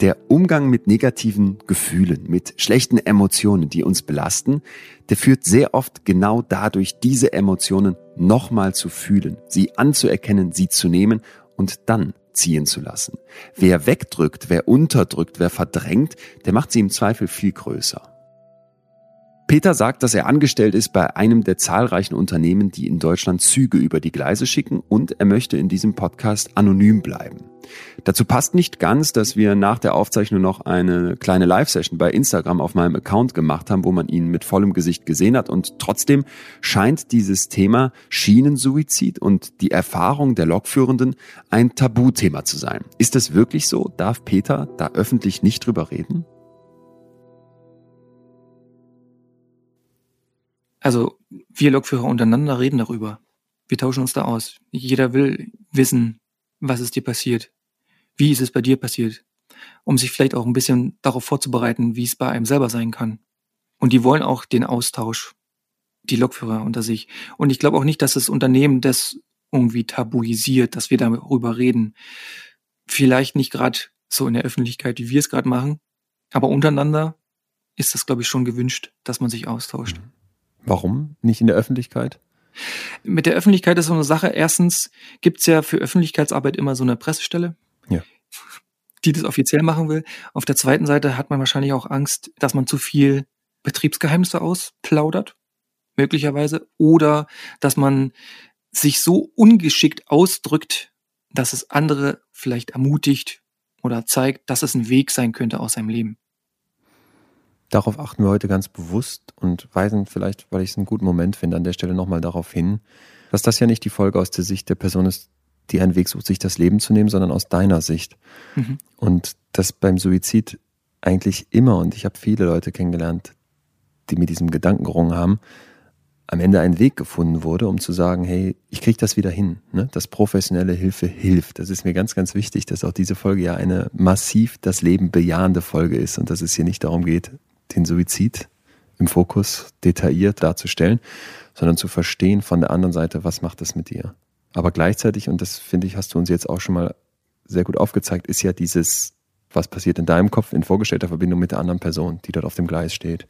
Speaker 3: Der Umgang mit negativen Gefühlen, mit schlechten Emotionen, die uns belasten, der führt sehr oft genau dadurch, diese Emotionen nochmal zu fühlen, sie anzuerkennen, sie zu nehmen und dann ziehen zu lassen. Wer wegdrückt, wer unterdrückt, wer verdrängt, der macht sie im Zweifel viel größer. Peter sagt, dass er angestellt ist bei einem der zahlreichen Unternehmen, die in Deutschland Züge über die Gleise schicken und er möchte in diesem Podcast anonym bleiben. Dazu passt nicht ganz, dass wir nach der Aufzeichnung noch eine kleine Live-Session bei Instagram auf meinem Account gemacht haben, wo man ihn mit vollem Gesicht gesehen hat und trotzdem scheint dieses Thema Schienensuizid und die Erfahrung der Lokführenden ein Tabuthema zu sein. Ist das wirklich so? Darf Peter da öffentlich nicht drüber reden?
Speaker 2: Also wir Lokführer untereinander reden darüber. Wir tauschen uns da aus. Jeder will wissen, was ist dir passiert. Wie ist es bei dir passiert? Um sich vielleicht auch ein bisschen darauf vorzubereiten, wie es bei einem selber sein kann. Und die wollen auch den Austausch, die Lokführer unter sich. Und ich glaube auch nicht, dass das Unternehmen das irgendwie tabuisiert, dass wir darüber reden. Vielleicht nicht gerade so in der Öffentlichkeit, wie wir es gerade machen, Aber untereinander ist das, glaube ich, schon gewünscht, dass man sich austauscht.
Speaker 4: Mhm. Warum nicht in der Öffentlichkeit?
Speaker 2: Mit der Öffentlichkeit ist so eine Sache. Erstens gibt's ja für Öffentlichkeitsarbeit immer so eine Pressestelle,
Speaker 4: Ja.
Speaker 2: die das offiziell machen will. Auf der zweiten Seite hat man wahrscheinlich auch Angst, dass man zu viel Betriebsgeheimnisse ausplaudert, möglicherweise, oder dass man sich so ungeschickt ausdrückt, dass es andere vielleicht ermutigt oder zeigt, dass es ein Weg sein könnte aus seinem Leben.
Speaker 4: Darauf achten wir heute ganz bewusst und weisen vielleicht, weil ich es einen guten Moment finde, an der Stelle nochmal darauf hin, dass das ja nicht die Folge aus der Sicht der Person ist, die einen Weg sucht, sich das Leben zu nehmen, sondern aus deiner Sicht.
Speaker 2: Mhm.
Speaker 4: Und das beim Suizid eigentlich immer, und ich habe viele Leute kennengelernt, die mit diesem Gedanken gerungen haben, am Ende ein Weg gefunden wurde, um zu sagen, hey, ich kriege das wieder hin. Ne? Dass professionelle Hilfe hilft. Das ist mir ganz, ganz wichtig, dass auch diese Folge ja eine massiv das Leben bejahende Folge ist und dass es hier nicht darum geht, den Suizid im Fokus detailliert darzustellen, sondern zu verstehen von der anderen Seite, was macht das mit dir. Aber gleichzeitig, und das finde ich, hast du uns jetzt auch schon mal sehr gut aufgezeigt, ist ja dieses, was passiert in deinem Kopf in vorgestellter Verbindung mit der anderen Person, die dort auf dem Gleis steht.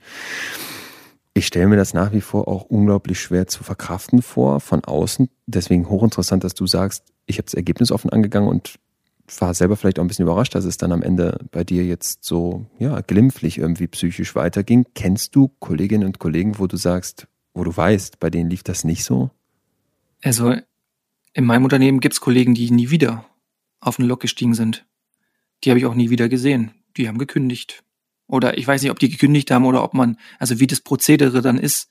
Speaker 4: Ich stelle mir das nach wie vor auch unglaublich schwer zu verkraften vor, von außen. Deswegen hochinteressant, dass du sagst, ich habe das Ergebnis offen angegangen und war selber vielleicht auch ein bisschen überrascht, dass es dann am Ende bei dir jetzt so ja, glimpflich irgendwie psychisch weiterging. Kennst du Kolleginnen und Kollegen, wo du sagst, wo du weißt, bei denen lief das nicht so?
Speaker 2: Also in meinem Unternehmen gibt's Kollegen, die nie wieder auf eine Lok gestiegen sind. Die habe ich auch nie wieder gesehen. Die haben gekündigt. Oder ich weiß nicht, ob die gekündigt haben oder ob man, also wie das Prozedere dann ist,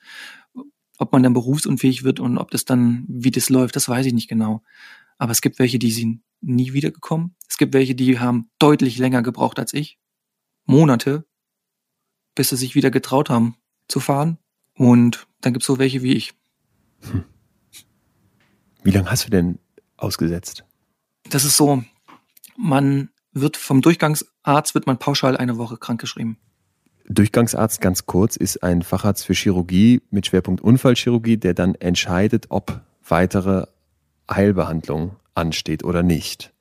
Speaker 2: ob man dann berufsunfähig wird und ob das dann, wie das läuft, das weiß ich nicht genau. Aber es gibt welche, die sind nie wiedergekommen. Es gibt welche, die haben deutlich länger gebraucht als ich. Monate, bis sie sich wieder getraut haben zu fahren. Und dann gibt's so welche wie ich.
Speaker 4: Wie lange hast du denn ausgesetzt?
Speaker 2: Das ist so, man wird vom Durchgangsarzt wird man pauschal eine Woche krankgeschrieben.
Speaker 4: Durchgangsarzt ganz kurz ist ein Facharzt für Chirurgie mit Schwerpunkt Unfallchirurgie, der dann entscheidet, ob weitere Heilbehandlung ansteht oder nicht.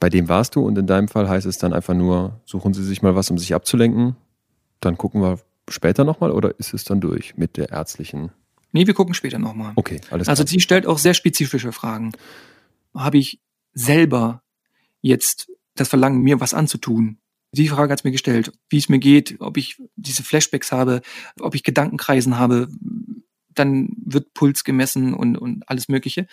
Speaker 4: Bei dem warst du und in deinem Fall heißt es dann einfach nur, suchen Sie sich mal was, um sich abzulenken. Dann gucken wir später nochmal oder ist es dann durch mit der ärztlichen?
Speaker 2: Nee, wir gucken später nochmal.
Speaker 4: Okay, alles
Speaker 2: Also
Speaker 4: klar.
Speaker 2: sie stellt auch sehr spezifische Fragen. Habe ich selber jetzt das Verlangen, mir was anzutun? Die Frage hat mir gestellt, wie es mir geht, ob ich diese Flashbacks habe, ob ich Gedankenkreisen habe. Dann wird Puls gemessen und, und alles Mögliche.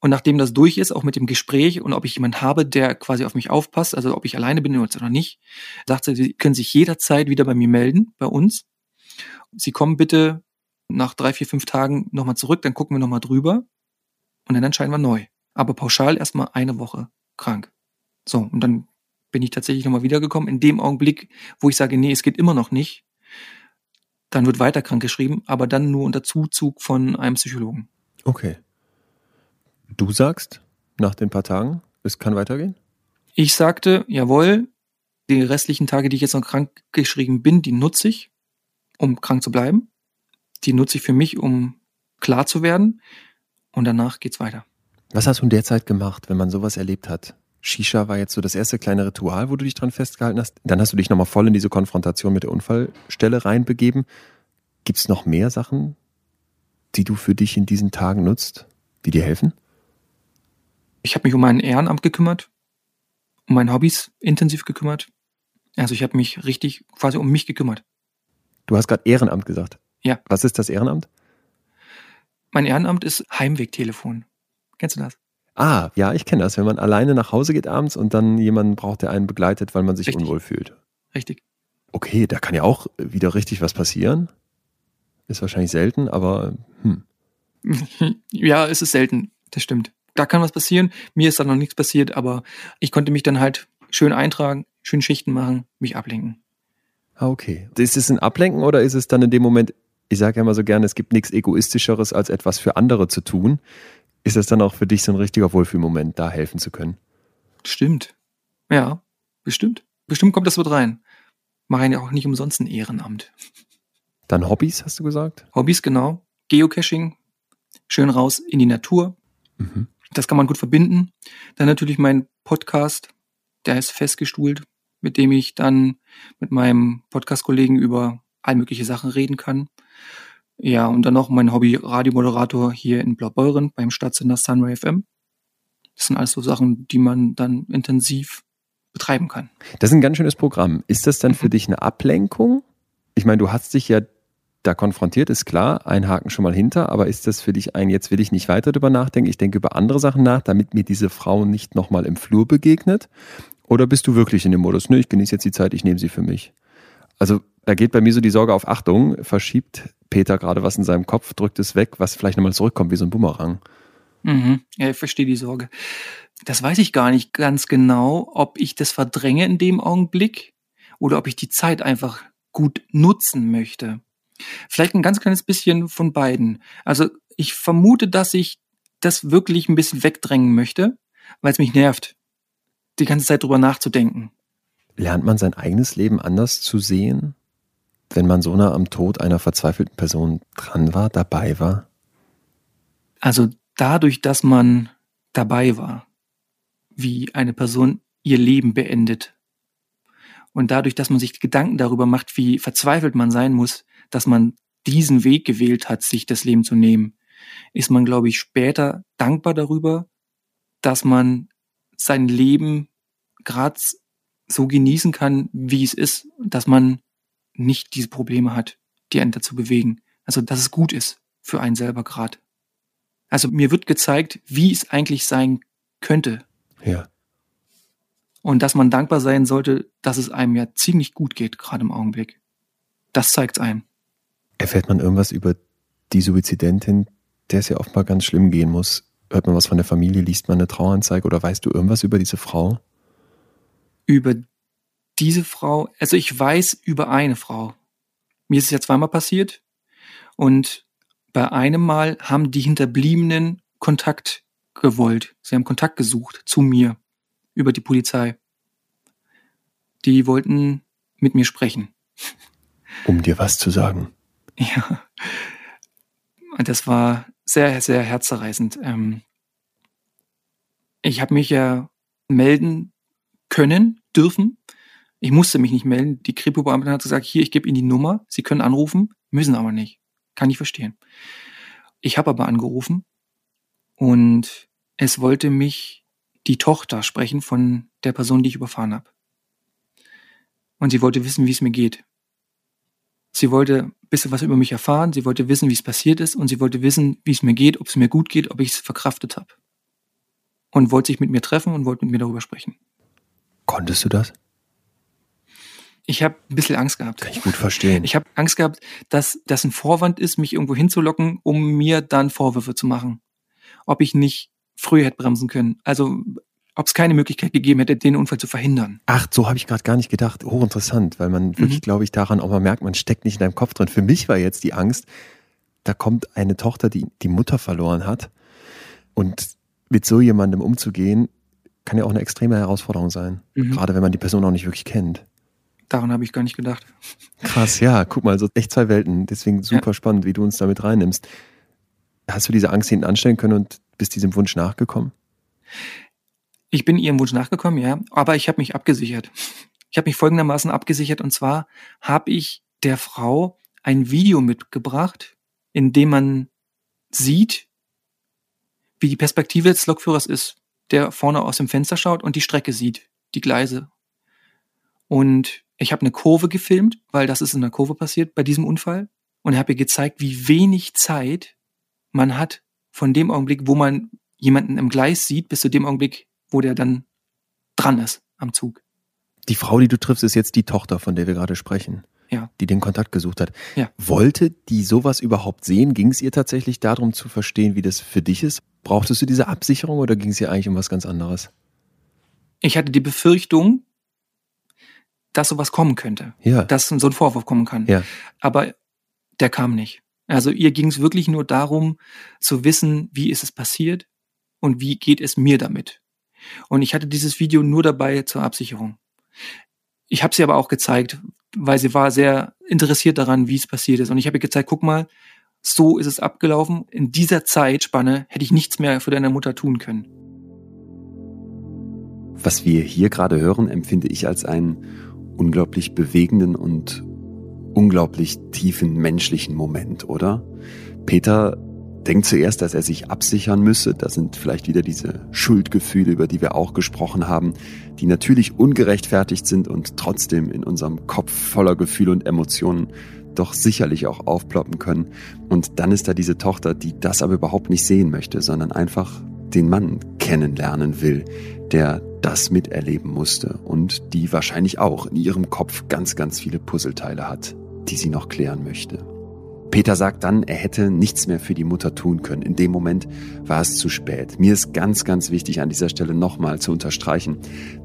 Speaker 2: Und nachdem das durch ist, auch mit dem Gespräch und ob ich jemand habe, der quasi auf mich aufpasst, also ob ich alleine bin oder nicht, sagt sie, Sie können sich jederzeit wieder bei mir melden, bei uns. Sie kommen bitte nach drei, vier, fünf Tagen nochmal zurück, dann gucken wir nochmal drüber und dann entscheiden wir neu. Aber pauschal erstmal eine Woche krank. So, und dann bin ich tatsächlich nochmal wiedergekommen. In dem Augenblick, wo ich sage, nee, es geht immer noch nicht, dann wird weiter krank geschrieben, aber dann nur unter Zuzug von einem Psychologen.
Speaker 4: Okay. Du sagst, nach den paar Tagen, es kann weitergehen?
Speaker 2: Ich sagte, jawohl, die restlichen Tage, die ich jetzt noch krank geschrieben bin, die nutze ich, um krank zu bleiben. Die nutze ich für mich, um klar zu werden. Und danach geht's weiter.
Speaker 4: Was hast du in der Zeit gemacht, wenn man sowas erlebt hat? Shisha war jetzt so das erste kleine Ritual, wo du dich dran festgehalten hast. Dann hast du dich nochmal voll in diese Konfrontation mit der Unfallstelle reinbegeben. Gibt es noch mehr Sachen, die du für dich in diesen Tagen nutzt, die dir helfen?
Speaker 2: Ich habe mich um mein Ehrenamt gekümmert, um meine Hobbys intensiv gekümmert. Also ich habe mich richtig quasi um mich gekümmert.
Speaker 4: Du hast gerade Ehrenamt gesagt.
Speaker 2: Ja.
Speaker 4: Was ist das Ehrenamt?
Speaker 2: Mein Ehrenamt ist Heimwegtelefon. Kennst du das?
Speaker 4: Ah, ja, ich kenne das. Wenn man alleine nach Hause geht abends und dann jemanden braucht, der einen begleitet, weil man sich
Speaker 2: Richtig.
Speaker 4: unwohl fühlt.
Speaker 2: Richtig.
Speaker 4: Okay, da kann ja auch wieder richtig was passieren. Ist wahrscheinlich selten, aber hm. <laughs>
Speaker 2: ja, es ist selten. Das stimmt. Da kann was passieren. Mir ist da noch nichts passiert, aber ich konnte mich dann halt schön eintragen, schön Schichten machen, mich ablenken.
Speaker 4: Ah, okay. Ist es ein Ablenken oder ist es dann in dem Moment, ich sage ja immer so gerne, es gibt nichts Egoistischeres, als etwas für andere zu tun. Ist das dann auch für dich so ein richtiger Wohlfühlmoment, da helfen zu können?
Speaker 2: Stimmt. Ja, bestimmt. Bestimmt kommt das mit rein. Mache ja auch nicht umsonst ein Ehrenamt.
Speaker 4: Dann Hobbys, hast du gesagt?
Speaker 2: Hobbys, genau. Geocaching. Schön raus in die Natur.
Speaker 4: Mhm.
Speaker 2: Das kann man gut verbinden. Dann natürlich mein Podcast, der ist festgestuhlt. mit dem ich dann mit meinem Podcast-Kollegen über all mögliche Sachen reden kann. Ja, und dann noch mein Hobby Radiomoderator hier in Blaubeuren beim Stadtsender Sunray FM. Das sind alles so Sachen, die man dann intensiv betreiben kann.
Speaker 4: Das ist ein ganz schönes Programm. Ist das dann für mhm. dich eine Ablenkung? Ich meine, du hast dich ja da konfrontiert, ist klar, ein Haken schon mal hinter, aber ist das für dich ein, jetzt will ich nicht weiter darüber nachdenken, ich denke über andere Sachen nach, damit mir diese Frau nicht nochmal im Flur begegnet? Oder bist du wirklich in dem Modus, nö, ich genieße jetzt die Zeit, ich nehme sie für mich? Also da geht bei mir so die Sorge auf Achtung, verschiebt Peter gerade was in seinem Kopf, drückt es weg, was vielleicht nochmal zurückkommt wie so ein Bumerang.
Speaker 2: Mhm. Ja, ich verstehe die Sorge. Das weiß ich gar nicht ganz genau, ob ich das verdränge in dem Augenblick oder ob ich die Zeit einfach gut nutzen möchte. Vielleicht ein ganz kleines bisschen von beiden. Also ich vermute, dass ich das wirklich ein bisschen wegdrängen möchte, weil es mich nervt, die ganze Zeit drüber nachzudenken.
Speaker 4: Lernt man sein eigenes Leben anders zu sehen, wenn man so nah am Tod einer verzweifelten Person dran war, dabei war?
Speaker 2: Also dadurch, dass man dabei war, wie eine Person ihr Leben beendet. Und dadurch, dass man sich Gedanken darüber macht, wie verzweifelt man sein muss, dass man diesen Weg gewählt hat, sich das Leben zu nehmen, ist man, glaube ich, später dankbar darüber, dass man sein Leben gerade so genießen kann, wie es ist, dass man nicht diese Probleme hat, die einen dazu bewegen. Also, dass es gut ist für einen selber gerade. Also, mir wird gezeigt, wie es eigentlich sein könnte.
Speaker 4: Ja.
Speaker 2: Und dass man dankbar sein sollte, dass es einem ja ziemlich gut geht, gerade im Augenblick. Das zeigt es einem.
Speaker 4: Erfährt man irgendwas über die Suizidentin, der es ja offenbar ganz schlimm gehen muss? Hört man was von der Familie, liest man eine Traueranzeige oder weißt du irgendwas über diese Frau?
Speaker 2: Über diese Frau, also ich weiß über eine Frau. Mir ist es ja zweimal passiert und bei einem Mal haben die Hinterbliebenen Kontakt gewollt. Sie haben Kontakt gesucht zu mir über die Polizei. Die wollten mit mir sprechen.
Speaker 4: Um dir was zu sagen.
Speaker 2: Ja. Und das war sehr, sehr herzerreißend. Ähm, ich habe mich ja melden können, dürfen. Ich musste mich nicht melden. Die Kripo-Beamtin hat gesagt, hier, ich gebe Ihnen die Nummer. Sie können anrufen, müssen aber nicht. Kann ich verstehen. Ich habe aber angerufen und es wollte mich die Tochter sprechen von der Person, die ich überfahren habe. Und sie wollte wissen, wie es mir geht. Sie wollte ein bisschen was über mich erfahren, sie wollte wissen, wie es passiert ist und sie wollte wissen, wie es mir geht, ob es mir gut geht, ob ich es verkraftet habe. Und wollte sich mit mir treffen und wollte mit mir darüber sprechen.
Speaker 4: Konntest du das?
Speaker 2: Ich habe ein bisschen Angst gehabt.
Speaker 4: Kann ich gut verstehen.
Speaker 2: Ich habe Angst gehabt, dass das ein Vorwand ist, mich irgendwo hinzulocken, um mir dann Vorwürfe zu machen. Ob ich nicht früher hätte bremsen können. Also ob es keine Möglichkeit gegeben hätte, den Unfall zu verhindern.
Speaker 4: Ach, so habe ich gerade gar nicht gedacht. Hochinteressant, weil man wirklich, mhm. glaube ich, daran auch mal merkt, man steckt nicht in deinem Kopf drin. Für mich war jetzt die Angst, da kommt eine Tochter, die die Mutter verloren hat. Und mit so jemandem umzugehen, kann ja auch eine extreme Herausforderung sein. Mhm. Gerade wenn man die Person auch nicht wirklich kennt.
Speaker 2: Daran habe ich gar nicht gedacht.
Speaker 4: Krass, ja, guck mal, so echt zwei Welten. Deswegen super ja. spannend, wie du uns damit reinnimmst. Hast du diese Angst hinten anstellen können und bist diesem Wunsch nachgekommen?
Speaker 2: Ich bin ihrem Wunsch nachgekommen, ja, aber ich habe mich abgesichert. Ich habe mich folgendermaßen abgesichert und zwar habe ich der Frau ein Video mitgebracht, in dem man sieht, wie die Perspektive des Lokführers ist, der vorne aus dem Fenster schaut und die Strecke sieht, die Gleise. Und ich habe eine Kurve gefilmt, weil das ist in der Kurve passiert bei diesem Unfall und habe ihr gezeigt, wie wenig Zeit man hat, von dem Augenblick, wo man jemanden im Gleis sieht, bis zu dem Augenblick, wo der dann dran ist am Zug.
Speaker 4: Die Frau, die du triffst, ist jetzt die Tochter, von der wir gerade sprechen.
Speaker 2: Ja.
Speaker 4: Die den Kontakt gesucht hat.
Speaker 2: Ja.
Speaker 4: Wollte die sowas überhaupt sehen? Ging es ihr tatsächlich darum zu verstehen, wie das für dich ist? Brauchtest du diese Absicherung oder ging es ihr eigentlich um was ganz anderes?
Speaker 2: Ich hatte die Befürchtung, dass sowas kommen könnte.
Speaker 4: Ja.
Speaker 2: Dass so ein Vorwurf kommen kann.
Speaker 4: Ja.
Speaker 2: Aber der kam nicht. Also ihr ging es wirklich nur darum zu wissen, wie ist es passiert und wie geht es mir damit. Und ich hatte dieses Video nur dabei zur Absicherung. Ich habe sie aber auch gezeigt, weil sie war sehr interessiert daran, wie es passiert ist. Und ich habe ihr gezeigt, guck mal, so ist es abgelaufen. In dieser Zeitspanne hätte ich nichts mehr für deine Mutter tun können.
Speaker 3: Was wir hier gerade hören, empfinde ich als einen unglaublich bewegenden und unglaublich tiefen menschlichen Moment, oder? Peter denkt zuerst, dass er sich absichern müsse. Das sind vielleicht wieder diese Schuldgefühle, über die wir auch gesprochen haben, die natürlich ungerechtfertigt sind und trotzdem in unserem Kopf voller Gefühle und Emotionen doch sicherlich auch aufploppen können. Und dann ist da diese Tochter, die das aber überhaupt nicht sehen möchte, sondern einfach den Mann kennenlernen will, der das miterleben musste und die wahrscheinlich auch in ihrem Kopf ganz, ganz viele Puzzleteile hat, die sie noch klären möchte. Peter sagt dann, er hätte nichts mehr für die Mutter tun können. In dem Moment war es zu spät. Mir ist ganz, ganz wichtig an dieser Stelle nochmal zu unterstreichen,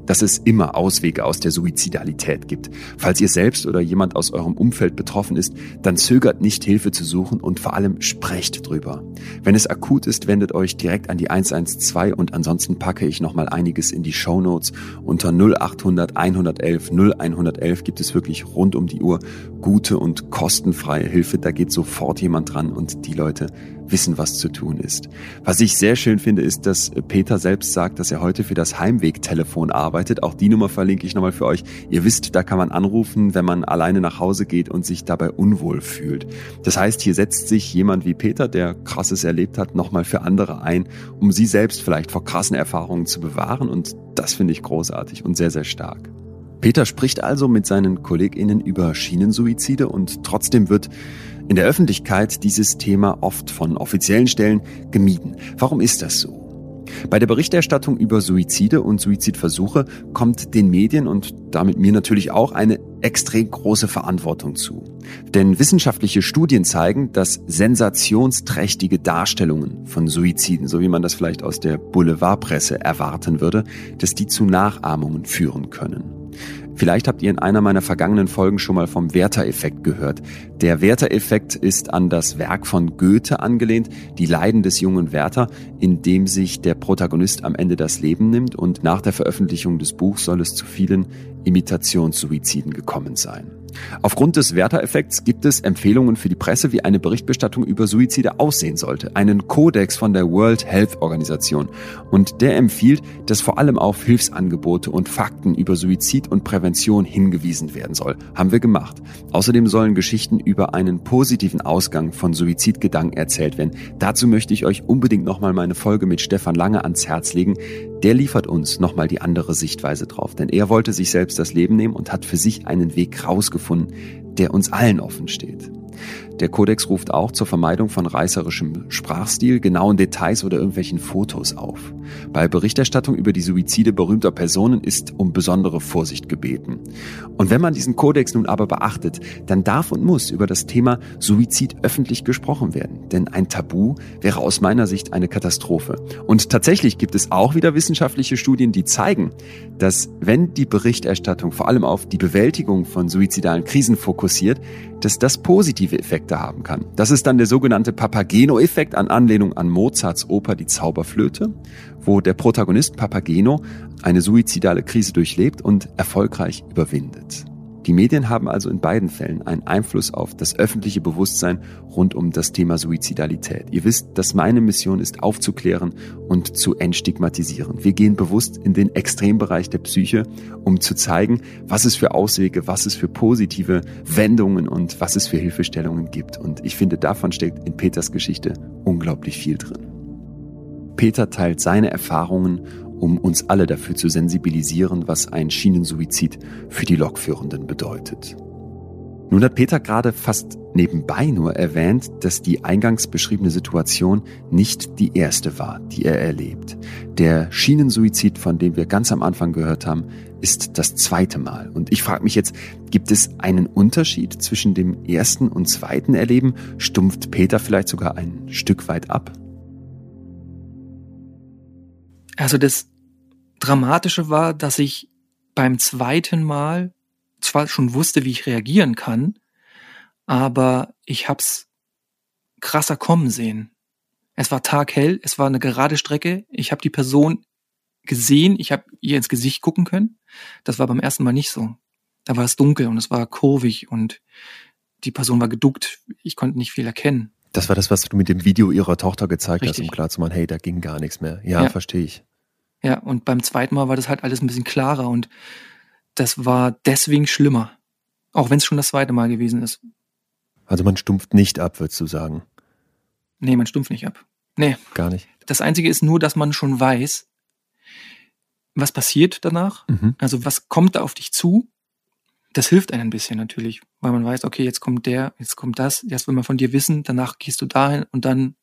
Speaker 3: dass es immer Auswege aus der Suizidalität gibt. Falls ihr selbst oder jemand aus eurem Umfeld betroffen ist, dann zögert nicht Hilfe zu suchen und vor allem sprecht drüber. Wenn es akut ist, wendet euch direkt an die 112 und ansonsten packe ich nochmal einiges in die Show Notes. Unter 0800 111 0111 gibt es wirklich rund um die Uhr gute und kostenfreie Hilfe. Da geht sofort jemand dran und die Leute wissen, was zu tun ist. Was ich sehr schön finde, ist, dass Peter selbst sagt, dass er heute für das Heimwegtelefon arbeitet. Auch die Nummer verlinke ich nochmal für euch. Ihr wisst, da kann man anrufen, wenn man alleine nach Hause geht und sich dabei unwohl fühlt. Das heißt, hier setzt sich jemand wie Peter, der krasses erlebt hat, nochmal für andere ein, um sie selbst vielleicht vor krassen Erfahrungen zu bewahren. Und das finde ich großartig und sehr, sehr stark. Peter spricht also mit seinen KollegInnen über Schienensuizide und trotzdem wird in der Öffentlichkeit dieses Thema oft von offiziellen Stellen gemieden. Warum ist das so? Bei der Berichterstattung über Suizide und Suizidversuche kommt den Medien und damit mir natürlich auch eine extrem große Verantwortung zu. Denn wissenschaftliche Studien zeigen, dass sensationsträchtige Darstellungen von Suiziden, so wie man das vielleicht aus der Boulevardpresse erwarten würde, dass die zu Nachahmungen führen können. Vielleicht habt ihr in einer meiner vergangenen Folgen schon mal vom Werther-Effekt gehört. Der Werther-Effekt ist an das Werk von Goethe angelehnt, die Leiden des jungen Werther, in dem sich der Protagonist am Ende das Leben nimmt und nach der Veröffentlichung des Buchs soll es zu vielen Imitationssuiziden gekommen sein. Aufgrund des Werther-Effekts gibt es Empfehlungen für die Presse, wie eine Berichterstattung über Suizide aussehen sollte. Einen Kodex von der World Health Organisation. Und der empfiehlt, dass vor allem auf Hilfsangebote und Fakten über Suizid und Prävention hingewiesen werden soll. Haben wir gemacht. Außerdem sollen Geschichten über einen positiven Ausgang von Suizidgedanken erzählt werden. Dazu möchte ich euch unbedingt nochmal meine Folge mit Stefan Lange ans Herz legen. Der liefert uns nochmal die andere Sichtweise drauf. Denn er wollte sich selbst das Leben nehmen und hat für sich einen Weg rausgefunden gefunden, der uns allen offen steht. Der Kodex ruft auch zur Vermeidung von reißerischem Sprachstil, genauen Details oder irgendwelchen Fotos auf. Bei Berichterstattung über die Suizide berühmter Personen ist um besondere Vorsicht gebeten. Und wenn man diesen Kodex nun aber beachtet, dann darf und muss über das Thema Suizid öffentlich gesprochen werden. Denn ein Tabu wäre aus meiner Sicht eine Katastrophe. Und tatsächlich gibt es auch wieder wissenschaftliche Studien, die zeigen, dass wenn die Berichterstattung vor allem auf die Bewältigung von suizidalen Krisen fokussiert, dass das positive Effekte haben kann. Das ist dann der sogenannte Papageno-Effekt an Anlehnung an Mozarts Oper Die Zauberflöte, wo der Protagonist Papageno eine suizidale Krise durchlebt und erfolgreich überwindet. Die Medien haben also in beiden Fällen einen Einfluss auf das öffentliche Bewusstsein rund um das Thema Suizidalität. Ihr wisst, dass meine Mission ist, aufzuklären und zu entstigmatisieren. Wir gehen bewusst in den Extrembereich der Psyche, um zu zeigen, was es für Auswege, was es für positive Wendungen und was es für Hilfestellungen gibt. Und ich finde, davon steckt in Peters Geschichte unglaublich viel drin. Peter teilt seine Erfahrungen um uns alle dafür zu sensibilisieren, was ein Schienensuizid für die Lokführenden bedeutet. Nun hat Peter gerade fast nebenbei nur erwähnt, dass die eingangs beschriebene Situation nicht die erste war, die er erlebt. Der Schienensuizid, von dem wir ganz am Anfang gehört haben, ist das zweite Mal. Und ich frage mich jetzt, gibt es einen Unterschied zwischen dem ersten und zweiten Erleben? Stumpft Peter vielleicht sogar ein Stück weit ab?
Speaker 2: Also das Dramatische war, dass ich beim zweiten Mal zwar schon wusste, wie ich reagieren kann, aber ich hab's krasser kommen sehen. Es war taghell, es war eine gerade Strecke, ich habe die Person gesehen, ich habe ihr ins Gesicht gucken können. Das war beim ersten Mal nicht so. Da war es dunkel und es war kurvig und die Person war geduckt. Ich konnte nicht viel erkennen.
Speaker 3: Das war das, was du mit dem Video ihrer Tochter gezeigt Richtig. hast, um klarzumachen, hey, da ging gar nichts mehr. Ja, ja. verstehe ich.
Speaker 2: Ja, und beim zweiten Mal war das halt alles ein bisschen klarer und das war deswegen schlimmer. Auch wenn es schon das zweite Mal gewesen ist.
Speaker 4: Also man stumpft nicht ab, würdest du sagen?
Speaker 2: Nee, man stumpft nicht ab. Nee.
Speaker 4: Gar nicht.
Speaker 2: Das Einzige ist nur, dass man schon weiß, was passiert danach.
Speaker 4: Mhm.
Speaker 2: Also was kommt da auf dich zu? Das hilft einem ein bisschen natürlich, weil man weiß, okay, jetzt kommt der, jetzt kommt das, das will man von dir wissen, danach gehst du dahin und dann,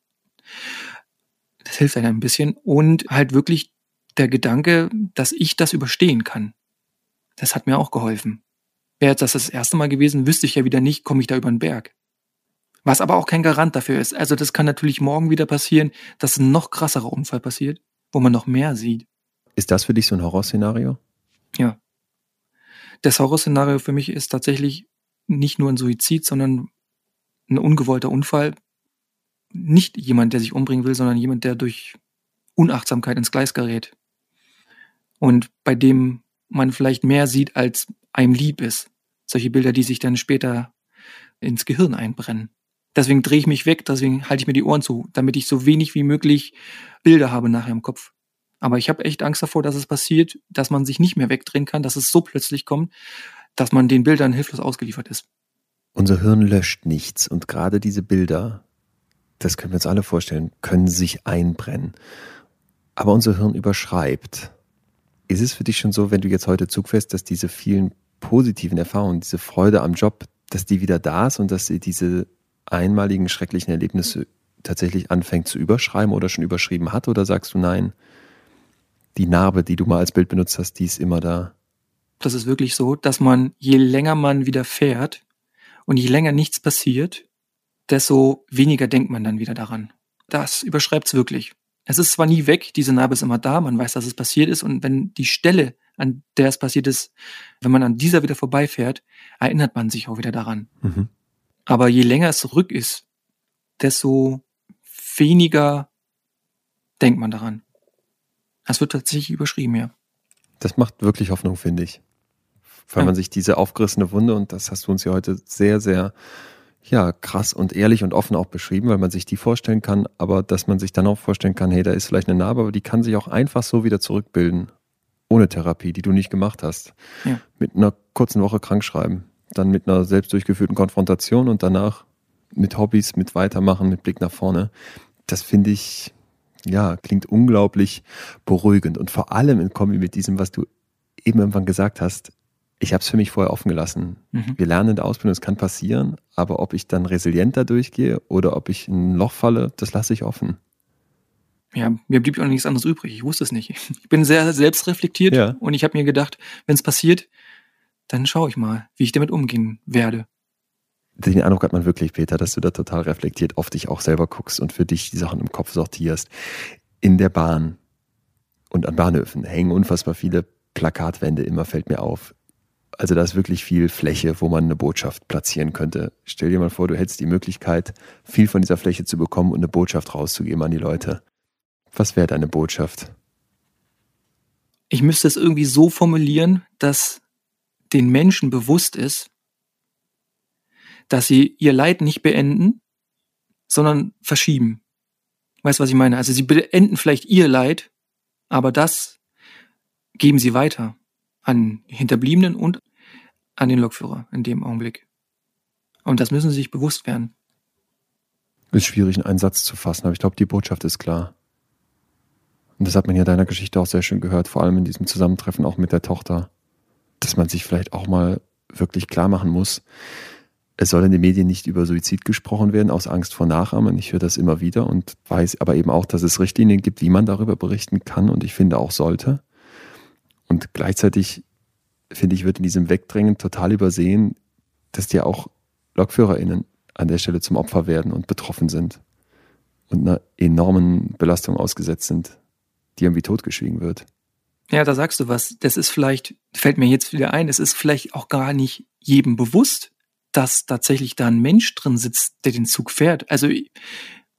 Speaker 2: das hilft einem ein bisschen. Und halt wirklich der Gedanke, dass ich das überstehen kann. Das hat mir auch geholfen. Wäre das das erste Mal gewesen, wüsste ich ja wieder nicht, komme ich da über den Berg. Was aber auch kein Garant dafür ist. Also das kann natürlich morgen wieder passieren, dass ein noch krasserer Unfall passiert, wo man noch mehr sieht.
Speaker 4: Ist das für dich so ein Horrorszenario?
Speaker 2: Ja. Das Horrorszenario für mich ist tatsächlich nicht nur ein Suizid, sondern ein ungewollter Unfall. Nicht jemand, der sich umbringen will, sondern jemand, der durch Unachtsamkeit ins Gleis gerät. Und bei dem man vielleicht mehr sieht, als einem lieb ist. Solche Bilder, die sich dann später ins Gehirn einbrennen. Deswegen drehe ich mich weg, deswegen halte ich mir die Ohren zu, damit ich so wenig wie möglich Bilder habe nachher im Kopf. Aber ich habe echt Angst davor, dass es passiert, dass man sich nicht mehr wegdrehen kann, dass es so plötzlich kommt, dass man den Bildern hilflos ausgeliefert ist.
Speaker 4: Unser Hirn löscht nichts und gerade diese Bilder, das können wir uns alle vorstellen, können sich einbrennen. Aber unser Hirn überschreibt. Ist es für dich schon so, wenn du jetzt heute Zug fährst, dass diese vielen positiven Erfahrungen, diese Freude am Job, dass die wieder da ist und dass sie diese einmaligen schrecklichen Erlebnisse tatsächlich anfängt zu überschreiben oder schon überschrieben hat? Oder sagst du nein, die Narbe, die du mal als Bild benutzt hast, die ist immer da?
Speaker 2: Das ist wirklich so, dass man, je länger man wieder fährt und je länger nichts passiert, desto weniger denkt man dann wieder daran. Das überschreibt es wirklich. Es ist zwar nie weg, diese Narbe ist immer da, man weiß, dass es passiert ist und wenn die Stelle, an der es passiert ist, wenn man an dieser wieder vorbeifährt, erinnert man sich auch wieder daran.
Speaker 4: Mhm.
Speaker 2: Aber je länger es zurück ist, desto weniger denkt man daran. Es wird tatsächlich überschrieben, ja.
Speaker 4: Das macht wirklich Hoffnung, finde ich. Weil
Speaker 2: Ja.
Speaker 4: man sich diese aufgerissene Wunde, und das hast du uns ja heute sehr, sehr ja, krass und ehrlich und offen auch beschrieben, weil man sich die vorstellen kann, aber dass man sich dann auch vorstellen kann, hey, da ist vielleicht eine Narbe, aber die kann sich auch einfach so wieder zurückbilden. Ohne Therapie, die du nicht gemacht hast.
Speaker 2: Ja.
Speaker 4: Mit einer kurzen Woche krankschreiben. Dann mit einer selbst durchgeführten Konfrontation und danach mit Hobbys, mit Weitermachen, mit Blick nach vorne. Das finde ich, ja, klingt unglaublich beruhigend. Und vor allem in Kombi mit diesem, was du eben irgendwann gesagt hast, ich habe es für mich vorher offen gelassen.
Speaker 2: Mhm.
Speaker 4: Wir lernen in der Ausbildung, es kann passieren, aber ob ich dann resilient da durchgehe oder ob ich in ein Loch falle, das lasse ich offen.
Speaker 2: Ja, mir blieb auch nichts anderes übrig. Ich wusste es nicht. Ich bin sehr selbstreflektiert
Speaker 4: Ja.
Speaker 2: und ich habe mir gedacht, wenn es passiert, dann schaue ich mal, wie ich damit umgehen werde.
Speaker 4: Den Eindruck hat man wirklich, Peter, dass du da total reflektiert auf dich auch selber guckst und für dich die Sachen im Kopf sortierst. In der Bahn und an Bahnhöfen hängen unfassbar viele Plakatwände, immer fällt mir auf. Also da ist wirklich viel Fläche, wo man eine Botschaft platzieren könnte. Stell dir mal vor, du hättest die Möglichkeit, viel von dieser Fläche zu bekommen und eine Botschaft rauszugeben an die Leute. Was wäre deine Botschaft?
Speaker 2: Ich müsste es irgendwie so formulieren, dass den Menschen bewusst ist, dass sie ihr Leid nicht beenden, sondern verschieben. Weißt du, was ich meine? Also sie beenden vielleicht ihr Leid, aber das geben sie weiter an Hinterbliebenen und an den Lokführer in dem Augenblick. Und das müssen sie sich bewusst werden.
Speaker 4: Ist schwierig, in einen Satz zu fassen, aber ich glaube, die Botschaft ist klar. Und das hat man ja deiner Geschichte auch sehr schön gehört, vor allem in diesem Zusammentreffen auch mit der Tochter, dass man sich vielleicht auch mal wirklich klar machen muss, es soll in den Medien nicht über Suizid gesprochen werden, aus Angst vor Nachahmen. Ich höre das immer wieder und weiß aber eben auch, dass es Richtlinien gibt, wie man darüber berichten kann und ich finde auch sollte. Und gleichzeitig, finde ich, wird in diesem Wegdrängen total übersehen, dass ja auch LokführerInnen an der Stelle zum Opfer werden und betroffen sind und einer enormen Belastung ausgesetzt sind, die irgendwie totgeschwiegen wird.
Speaker 2: Ja, da sagst du was. Das ist vielleicht, fällt mir jetzt wieder ein, es ist vielleicht auch gar nicht jedem bewusst, dass tatsächlich da ein Mensch drin sitzt, der den Zug fährt. Also ich,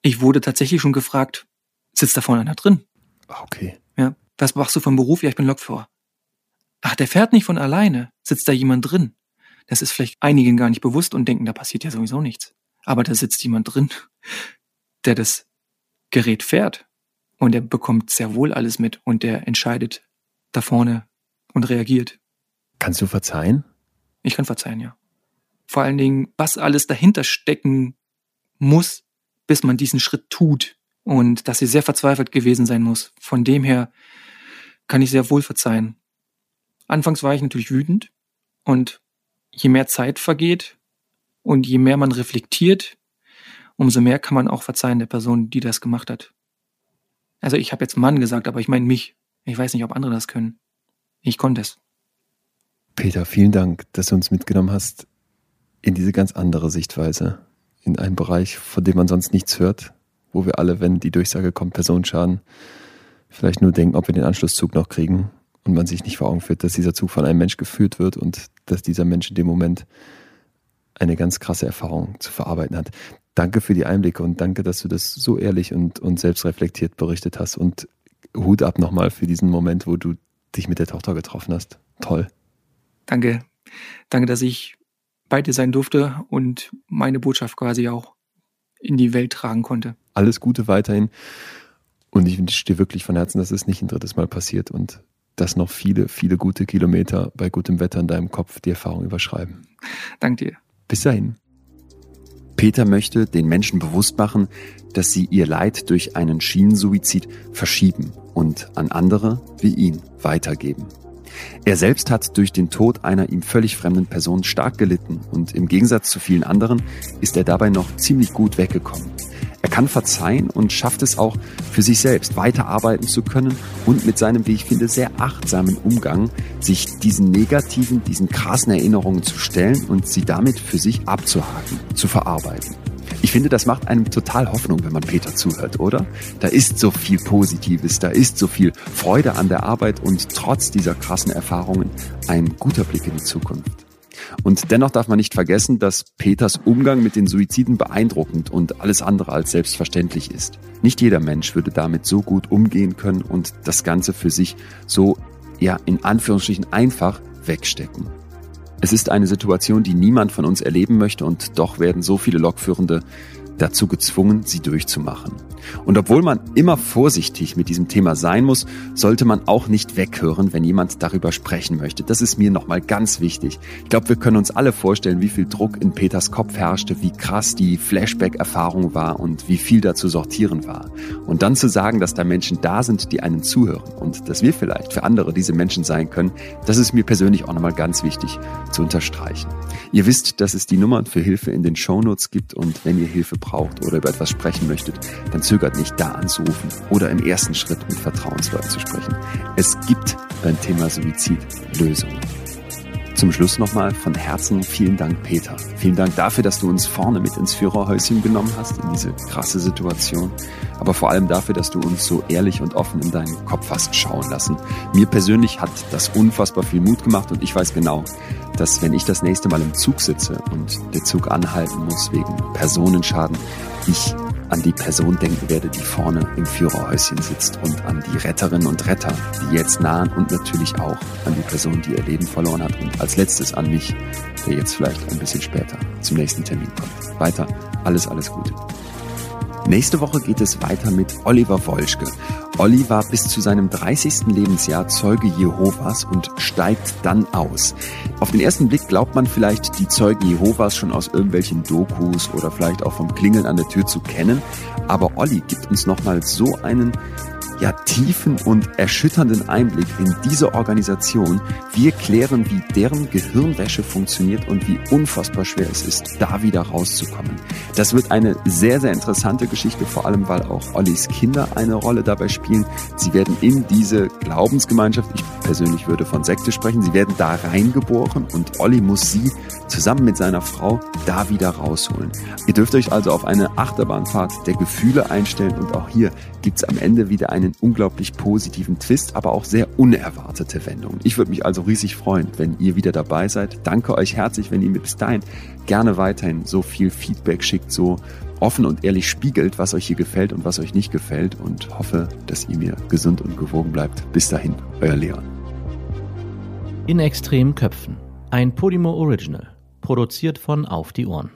Speaker 2: ich wurde tatsächlich schon gefragt, sitzt da vorne einer drin?
Speaker 4: Ah, Okay.
Speaker 2: Ja. Was machst du vom Beruf? Ja, ich bin Lokführer. Ach, der fährt nicht von alleine. Sitzt da jemand drin? Das ist vielleicht einigen gar nicht bewusst und denken, da passiert ja sowieso nichts. Aber da sitzt jemand drin, der das Gerät fährt. Und er bekommt sehr wohl alles mit und er entscheidet da vorne und reagiert.
Speaker 3: Kannst du verzeihen?
Speaker 2: Ich kann verzeihen, ja. Vor allen Dingen, was alles dahinter stecken muss, bis man diesen Schritt tut. Und dass sie sehr verzweifelt gewesen sein muss. Von dem her kann ich sehr wohl verzeihen. Anfangs war ich natürlich wütend und je mehr Zeit vergeht und je mehr man reflektiert, umso mehr kann man auch verzeihen der Person, die das gemacht hat. Also ich habe jetzt Mann gesagt, aber ich meine mich. Ich weiß nicht, ob andere das können. Ich konnte es.
Speaker 3: Peter, vielen Dank, dass du uns mitgenommen hast in diese ganz andere Sichtweise, in einen Bereich, von dem man sonst nichts hört, wo wir alle, wenn die Durchsage kommt, Personenschaden, vielleicht nur denken, ob wir den Anschlusszug noch kriegen und man sich nicht vor Augen führt, dass dieser Zug von einem Mensch geführt wird und dass dieser Mensch in dem Moment eine ganz krasse Erfahrung zu verarbeiten hat. Danke für die Einblicke und danke, dass du das so ehrlich und, und selbstreflektiert berichtet hast. Und Hut ab nochmal für diesen Moment, wo du dich mit der Tochter getroffen hast. Toll.
Speaker 2: Danke. Danke, dass ich bei dir sein durfte und meine Botschaft quasi auch in die Welt tragen konnte.
Speaker 3: Alles Gute weiterhin. Und ich wünsche dir wirklich von Herzen, dass es nicht ein drittes Mal passiert und dass noch viele, viele gute Kilometer bei gutem Wetter in deinem Kopf die Erfahrung überschreiben.
Speaker 2: Danke dir.
Speaker 3: Bis dahin. Peter möchte den Menschen bewusst machen, dass sie ihr Leid durch einen Schienensuizid verschieben und an andere wie ihn weitergeben. Er selbst hat durch den Tod einer ihm völlig fremden Person stark gelitten und im Gegensatz zu vielen anderen ist er dabei noch ziemlich gut weggekommen. Er kann verzeihen und schafft es auch für sich selbst weiterarbeiten zu können und mit seinem, wie ich finde, sehr achtsamen Umgang sich diesen negativen, diesen krassen Erinnerungen zu stellen und sie damit für sich abzuhaken, zu verarbeiten. Ich finde, das macht einem total Hoffnung, wenn man Peter zuhört, oder? Da ist so viel Positives, da ist so viel Freude an der Arbeit und trotz dieser krassen Erfahrungen ein guter Blick in die Zukunft. Und dennoch darf man nicht vergessen, dass Peters Umgang mit den Suiziden beeindruckend und alles andere als selbstverständlich ist. Nicht jeder Mensch würde damit so gut umgehen können und das Ganze für sich so, ja, in Anführungsstrichen einfach wegstecken. Es ist eine Situation, die niemand von uns erleben möchte und doch werden so viele Lokführende dazu gezwungen, sie durchzumachen. Und obwohl man immer vorsichtig mit diesem Thema sein muss, sollte man auch nicht weghören, wenn jemand darüber sprechen möchte. Das ist mir nochmal ganz wichtig. Ich glaube, wir können uns alle vorstellen, wie viel Druck in Peters Kopf herrschte, wie krass die Flashback-Erfahrung war und wie viel da zu sortieren war. Und dann zu sagen, dass da Menschen da sind, die einen zuhören und dass wir vielleicht für andere diese Menschen sein können, das ist mir persönlich auch nochmal ganz wichtig zu unterstreichen. Ihr wisst, dass es die Nummern für Hilfe in den Shownotes gibt und wenn ihr Hilfe braucht oder über etwas sprechen möchtet, dann zögert nicht, da anzurufen oder im ersten Schritt mit Vertrauensleuten zu sprechen. Es gibt beim Thema Suizid Lösungen. Zum Schluss nochmal von Herzen vielen Dank, Peter. Vielen Dank dafür, dass du uns vorne mit ins Führerhäuschen genommen hast in diese krasse Situation. Aber vor allem dafür, dass du uns so ehrlich und offen in deinen Kopf hast schauen lassen. Mir persönlich hat das unfassbar viel Mut gemacht und ich weiß genau, dass wenn ich das nächste Mal im Zug sitze und der Zug anhalten muss wegen Personenschaden, ich an die Person denken werde, die vorne im Führerhäuschen sitzt und an die Retterinnen und Retter, die jetzt nahen und natürlich auch an die Person, die ihr Leben verloren hat und als letztes an mich, der jetzt vielleicht ein bisschen später zum nächsten Termin kommt. Weiter, alles, alles Gute. Nächste Woche geht es weiter mit Oliver Wolschke. Olli war bis zu seinem 30. Lebensjahr Zeuge Jehovas und steigt dann aus. Auf den ersten Blick glaubt man vielleicht, die Zeugen Jehovas schon aus irgendwelchen Dokus oder vielleicht auch vom Klingeln an der Tür zu kennen. Aber Olli gibt uns nochmal so einen ja, tiefen und erschütternden Einblick in diese Organisation. Wir klären, wie deren Gehirnwäsche funktioniert und wie unfassbar schwer es ist, da wieder rauszukommen. Das wird eine sehr, sehr interessante Geschichte, vor allem weil auch Ollis Kinder eine Rolle dabei spielen. Sie werden in diese Glaubensgemeinschaft, ich persönlich würde von Sekte sprechen, sie werden da reingeboren und Olli muss sie zusammen mit seiner Frau da wieder rausholen. Ihr dürft euch also auf eine Achterbahnfahrt der Gefühle einstellen und auch hier gibt's am Ende wieder einen unglaublich positiven Twist, aber auch sehr unerwartete Wendungen. Ich würde mich also riesig freuen, wenn ihr wieder dabei seid. Danke euch herzlich, wenn ihr mir bis dahin gerne weiterhin so viel Feedback schickt, so offen und ehrlich spiegelt, was euch hier gefällt und was euch nicht gefällt und hoffe, dass ihr mir gesund und gewogen bleibt. Bis dahin, euer Leon.
Speaker 5: In extremen Köpfen. Ein Podimo Original. Produziert von Auf die Ohren.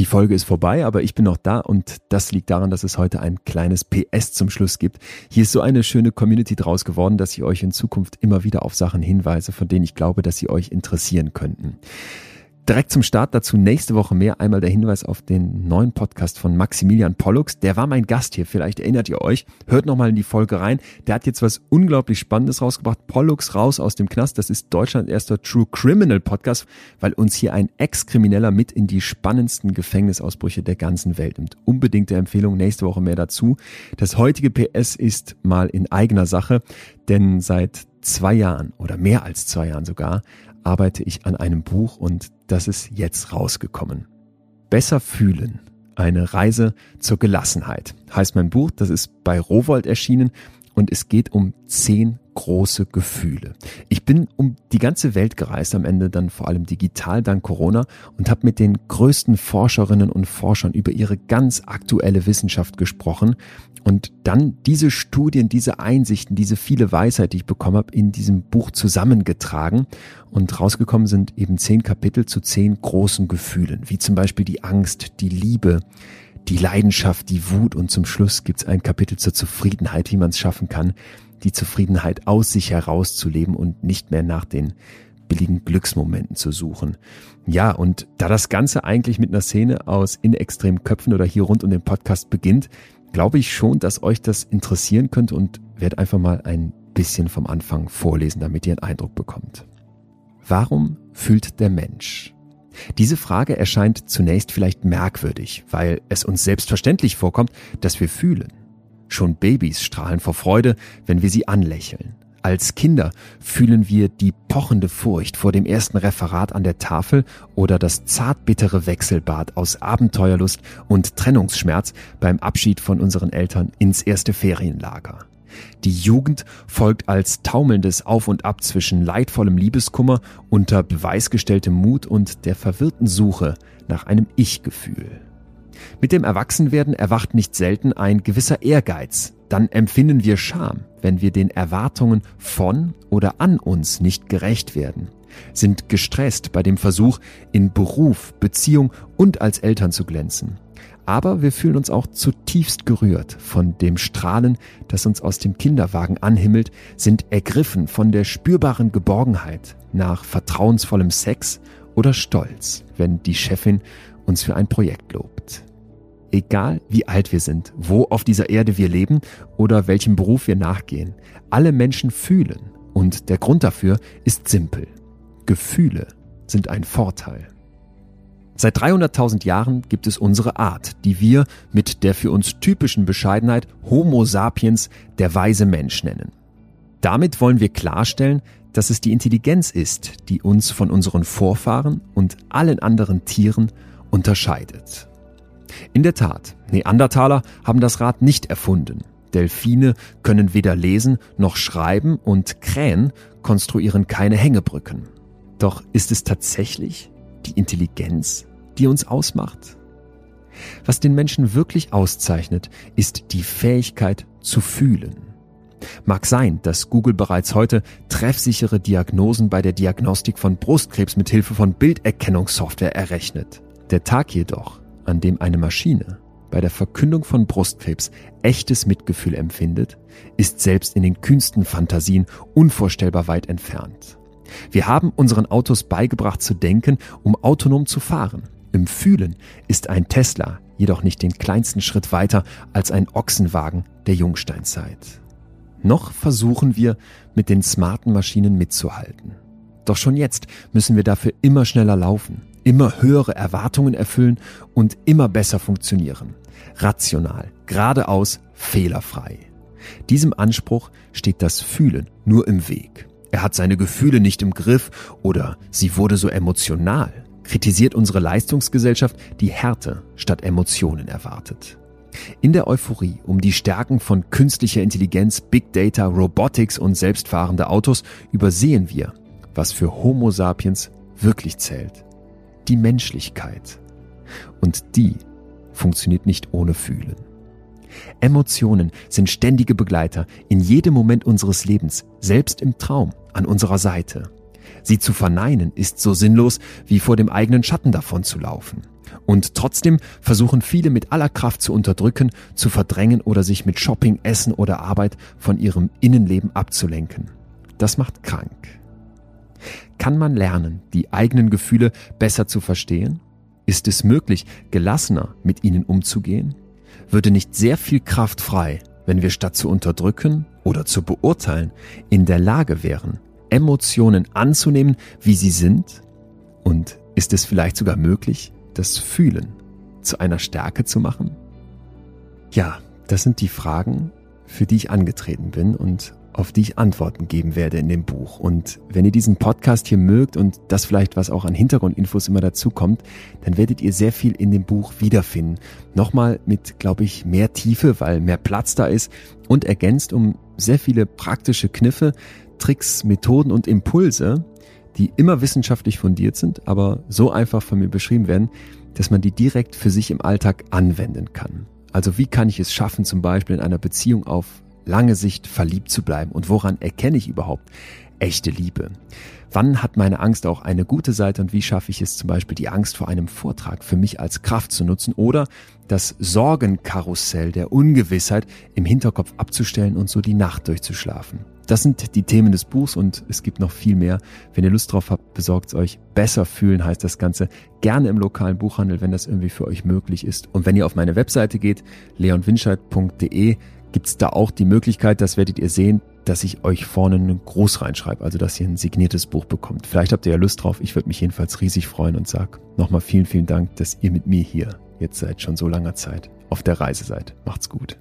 Speaker 4: Die Folge ist vorbei, aber ich bin noch da und das liegt daran, dass es heute ein kleines PS zum Schluss gibt. Hier ist so eine schöne Community draus geworden, dass ich euch in Zukunft immer wieder auf Sachen hinweise, von denen ich glaube, dass sie euch interessieren könnten. Direkt zum Start dazu nächste Woche mehr. Einmal der Hinweis auf den neuen Podcast von Maximilian Pollux. Der war mein Gast hier. Vielleicht erinnert ihr euch. Hört nochmal in die Folge rein. Der hat jetzt was unglaublich Spannendes rausgebracht. Pollux raus aus dem Knast. Das ist Deutschlands erster True Criminal Podcast, weil uns hier ein Ex-Krimineller mit in die spannendsten Gefängnisausbrüche der ganzen Welt nimmt. Unbedingte Empfehlung. Nächste Woche mehr dazu. Das heutige PS ist mal in eigener Sache, denn seit zwei Jahren oder mehr als zwei Jahren sogar arbeite ich an einem Buch und das ist jetzt rausgekommen. Besser fühlen. Eine Reise zur Gelassenheit heißt mein Buch. Das ist bei Rowold erschienen und es geht um zehn große Gefühle. Ich bin um die ganze Welt gereist, am Ende dann vor allem digital dank Corona und habe mit den größten Forscherinnen und Forschern über ihre ganz aktuelle Wissenschaft gesprochen und dann diese Studien, diese Einsichten, diese viele Weisheit, die ich bekommen habe, in diesem Buch zusammengetragen und rausgekommen sind eben zehn Kapitel zu zehn großen Gefühlen, wie zum Beispiel die Angst, die Liebe, die Leidenschaft, die Wut und zum Schluss gibt es ein Kapitel zur Zufriedenheit, wie man es schaffen kann, die Zufriedenheit aus sich herauszuleben und nicht mehr nach den billigen Glücksmomenten zu suchen. Ja, und da das Ganze eigentlich mit einer Szene aus In extremen Köpfen oder hier rund um den Podcast beginnt, glaube ich schon, dass euch das interessieren könnte und werde einfach mal ein bisschen vom Anfang vorlesen, damit ihr einen Eindruck bekommt. Warum fühlt der Mensch? Diese Frage erscheint zunächst vielleicht merkwürdig, weil es uns selbstverständlich vorkommt, dass wir fühlen. Schon Babys strahlen vor Freude, wenn wir sie anlächeln. Als Kinder fühlen wir die pochende Furcht vor dem ersten Referat an der Tafel oder das zartbittere Wechselbad aus Abenteuerlust und Trennungsschmerz beim Abschied von unseren Eltern ins erste Ferienlager. Die Jugend folgt als taumelndes Auf und Ab zwischen leidvollem Liebeskummer unter beweisgestelltem Mut und der verwirrten Suche nach einem Ich-Gefühl. Mit dem Erwachsenwerden erwacht nicht selten ein gewisser Ehrgeiz. Dann empfinden wir Scham, wenn wir den Erwartungen von oder an uns nicht gerecht werden, sind gestresst bei dem Versuch, in Beruf, Beziehung und als Eltern zu glänzen. Aber wir fühlen uns auch zutiefst gerührt von dem Strahlen, das uns aus dem Kinderwagen anhimmelt, sind ergriffen von der spürbaren Geborgenheit nach vertrauensvollem Sex oder Stolz, wenn die Chefin uns für ein Projekt lobt. Egal wie alt wir sind, wo auf dieser Erde wir leben oder welchem Beruf wir nachgehen, alle Menschen fühlen und der Grund dafür ist simpel. Gefühle sind ein Vorteil. Seit 300.000 Jahren gibt es unsere Art, die wir mit der für uns typischen Bescheidenheit Homo sapiens, der weise Mensch nennen. Damit wollen wir klarstellen, dass es die Intelligenz ist, die uns von unseren Vorfahren und allen anderen Tieren unterscheidet. In der Tat, Neandertaler haben das Rad nicht erfunden. Delfine können weder lesen noch schreiben und Krähen konstruieren keine Hängebrücken. Doch ist es tatsächlich die Intelligenz, die uns ausmacht? Was den Menschen wirklich auszeichnet, ist die Fähigkeit zu fühlen. Mag sein, dass Google bereits heute treffsichere Diagnosen bei der Diagnostik von Brustkrebs mit Hilfe von Bilderkennungssoftware errechnet. Der Tag jedoch, an dem eine Maschine bei der Verkündung von Brustkrebs echtes Mitgefühl empfindet, ist selbst in den kühnsten Fantasien unvorstellbar weit entfernt. Wir haben unseren Autos beigebracht zu denken, um autonom zu fahren. Im Fühlen ist ein Tesla jedoch nicht den kleinsten Schritt weiter als ein Ochsenwagen der Jungsteinzeit. Noch versuchen wir, mit den smarten Maschinen mitzuhalten. Doch schon jetzt müssen wir dafür immer schneller laufen, immer höhere Erwartungen erfüllen und immer besser funktionieren. Rational, geradeaus, fehlerfrei. Diesem Anspruch steht das Fühlen nur im Weg. Er hat seine Gefühle nicht im Griff oder sie wurde so emotional. Kritisiert unsere Leistungsgesellschaft, die Härte statt Emotionen erwartet. In der Euphorie um die Stärken von künstlicher Intelligenz, Big Data, Robotics und selbstfahrende Autos übersehen wir, was für Homo sapiens wirklich zählt die Menschlichkeit. Und die funktioniert nicht ohne Fühlen. Emotionen sind ständige Begleiter in jedem Moment unseres Lebens, selbst im Traum an unserer Seite. Sie zu verneinen ist so sinnlos, wie vor dem eigenen Schatten davon zu laufen. Und trotzdem versuchen viele mit aller Kraft zu unterdrücken, zu verdrängen oder sich mit Shopping, Essen oder Arbeit von ihrem Innenleben abzulenken. Das macht krank. Kann man lernen, die eigenen Gefühle besser zu verstehen? Ist es möglich, gelassener mit ihnen umzugehen? Würde nicht sehr viel Kraft frei, wenn wir statt zu unterdrücken oder zu beurteilen in der Lage wären, Emotionen anzunehmen, wie sie sind? Und ist es vielleicht sogar möglich, das Fühlen zu einer Stärke zu machen? Ja, das sind die Fragen, für die ich angetreten bin und auf die ich Antworten geben werde in dem Buch. Und wenn ihr diesen Podcast hier mögt und das vielleicht, was auch an Hintergrundinfos immer dazu kommt, dann werdet ihr sehr viel in dem Buch wiederfinden. Nochmal mit, glaube ich, mehr Tiefe, weil mehr Platz da ist und ergänzt um sehr viele praktische Kniffe, Tricks, Methoden und Impulse, die immer wissenschaftlich fundiert sind, aber so einfach von mir beschrieben werden, dass man die direkt für sich im Alltag anwenden kann. Also wie kann ich es schaffen, zum Beispiel in einer Beziehung auf lange Sicht verliebt zu bleiben und woran erkenne ich überhaupt echte Liebe? Wann hat meine Angst auch eine gute Seite und wie schaffe ich es zum Beispiel die Angst vor einem Vortrag für mich als Kraft zu nutzen oder das Sorgenkarussell der Ungewissheit im Hinterkopf abzustellen und so die Nacht durchzuschlafen? Das sind die Themen des Buchs und es gibt noch viel mehr. Wenn ihr Lust drauf habt, besorgt es euch. Besser fühlen heißt das Ganze gerne im lokalen Buchhandel, wenn das irgendwie für euch möglich ist. Und wenn ihr auf meine Webseite geht, leonwinscheid.de, gibt es da auch die Möglichkeit, das werdet ihr sehen, dass ich euch vorne einen Gruß reinschreibe, also dass ihr ein signiertes Buch bekommt. Vielleicht habt ihr ja Lust drauf. Ich würde mich jedenfalls riesig freuen und sag nochmal vielen, vielen Dank, dass ihr mit mir hier jetzt seit schon so langer Zeit auf der Reise seid. Macht's gut.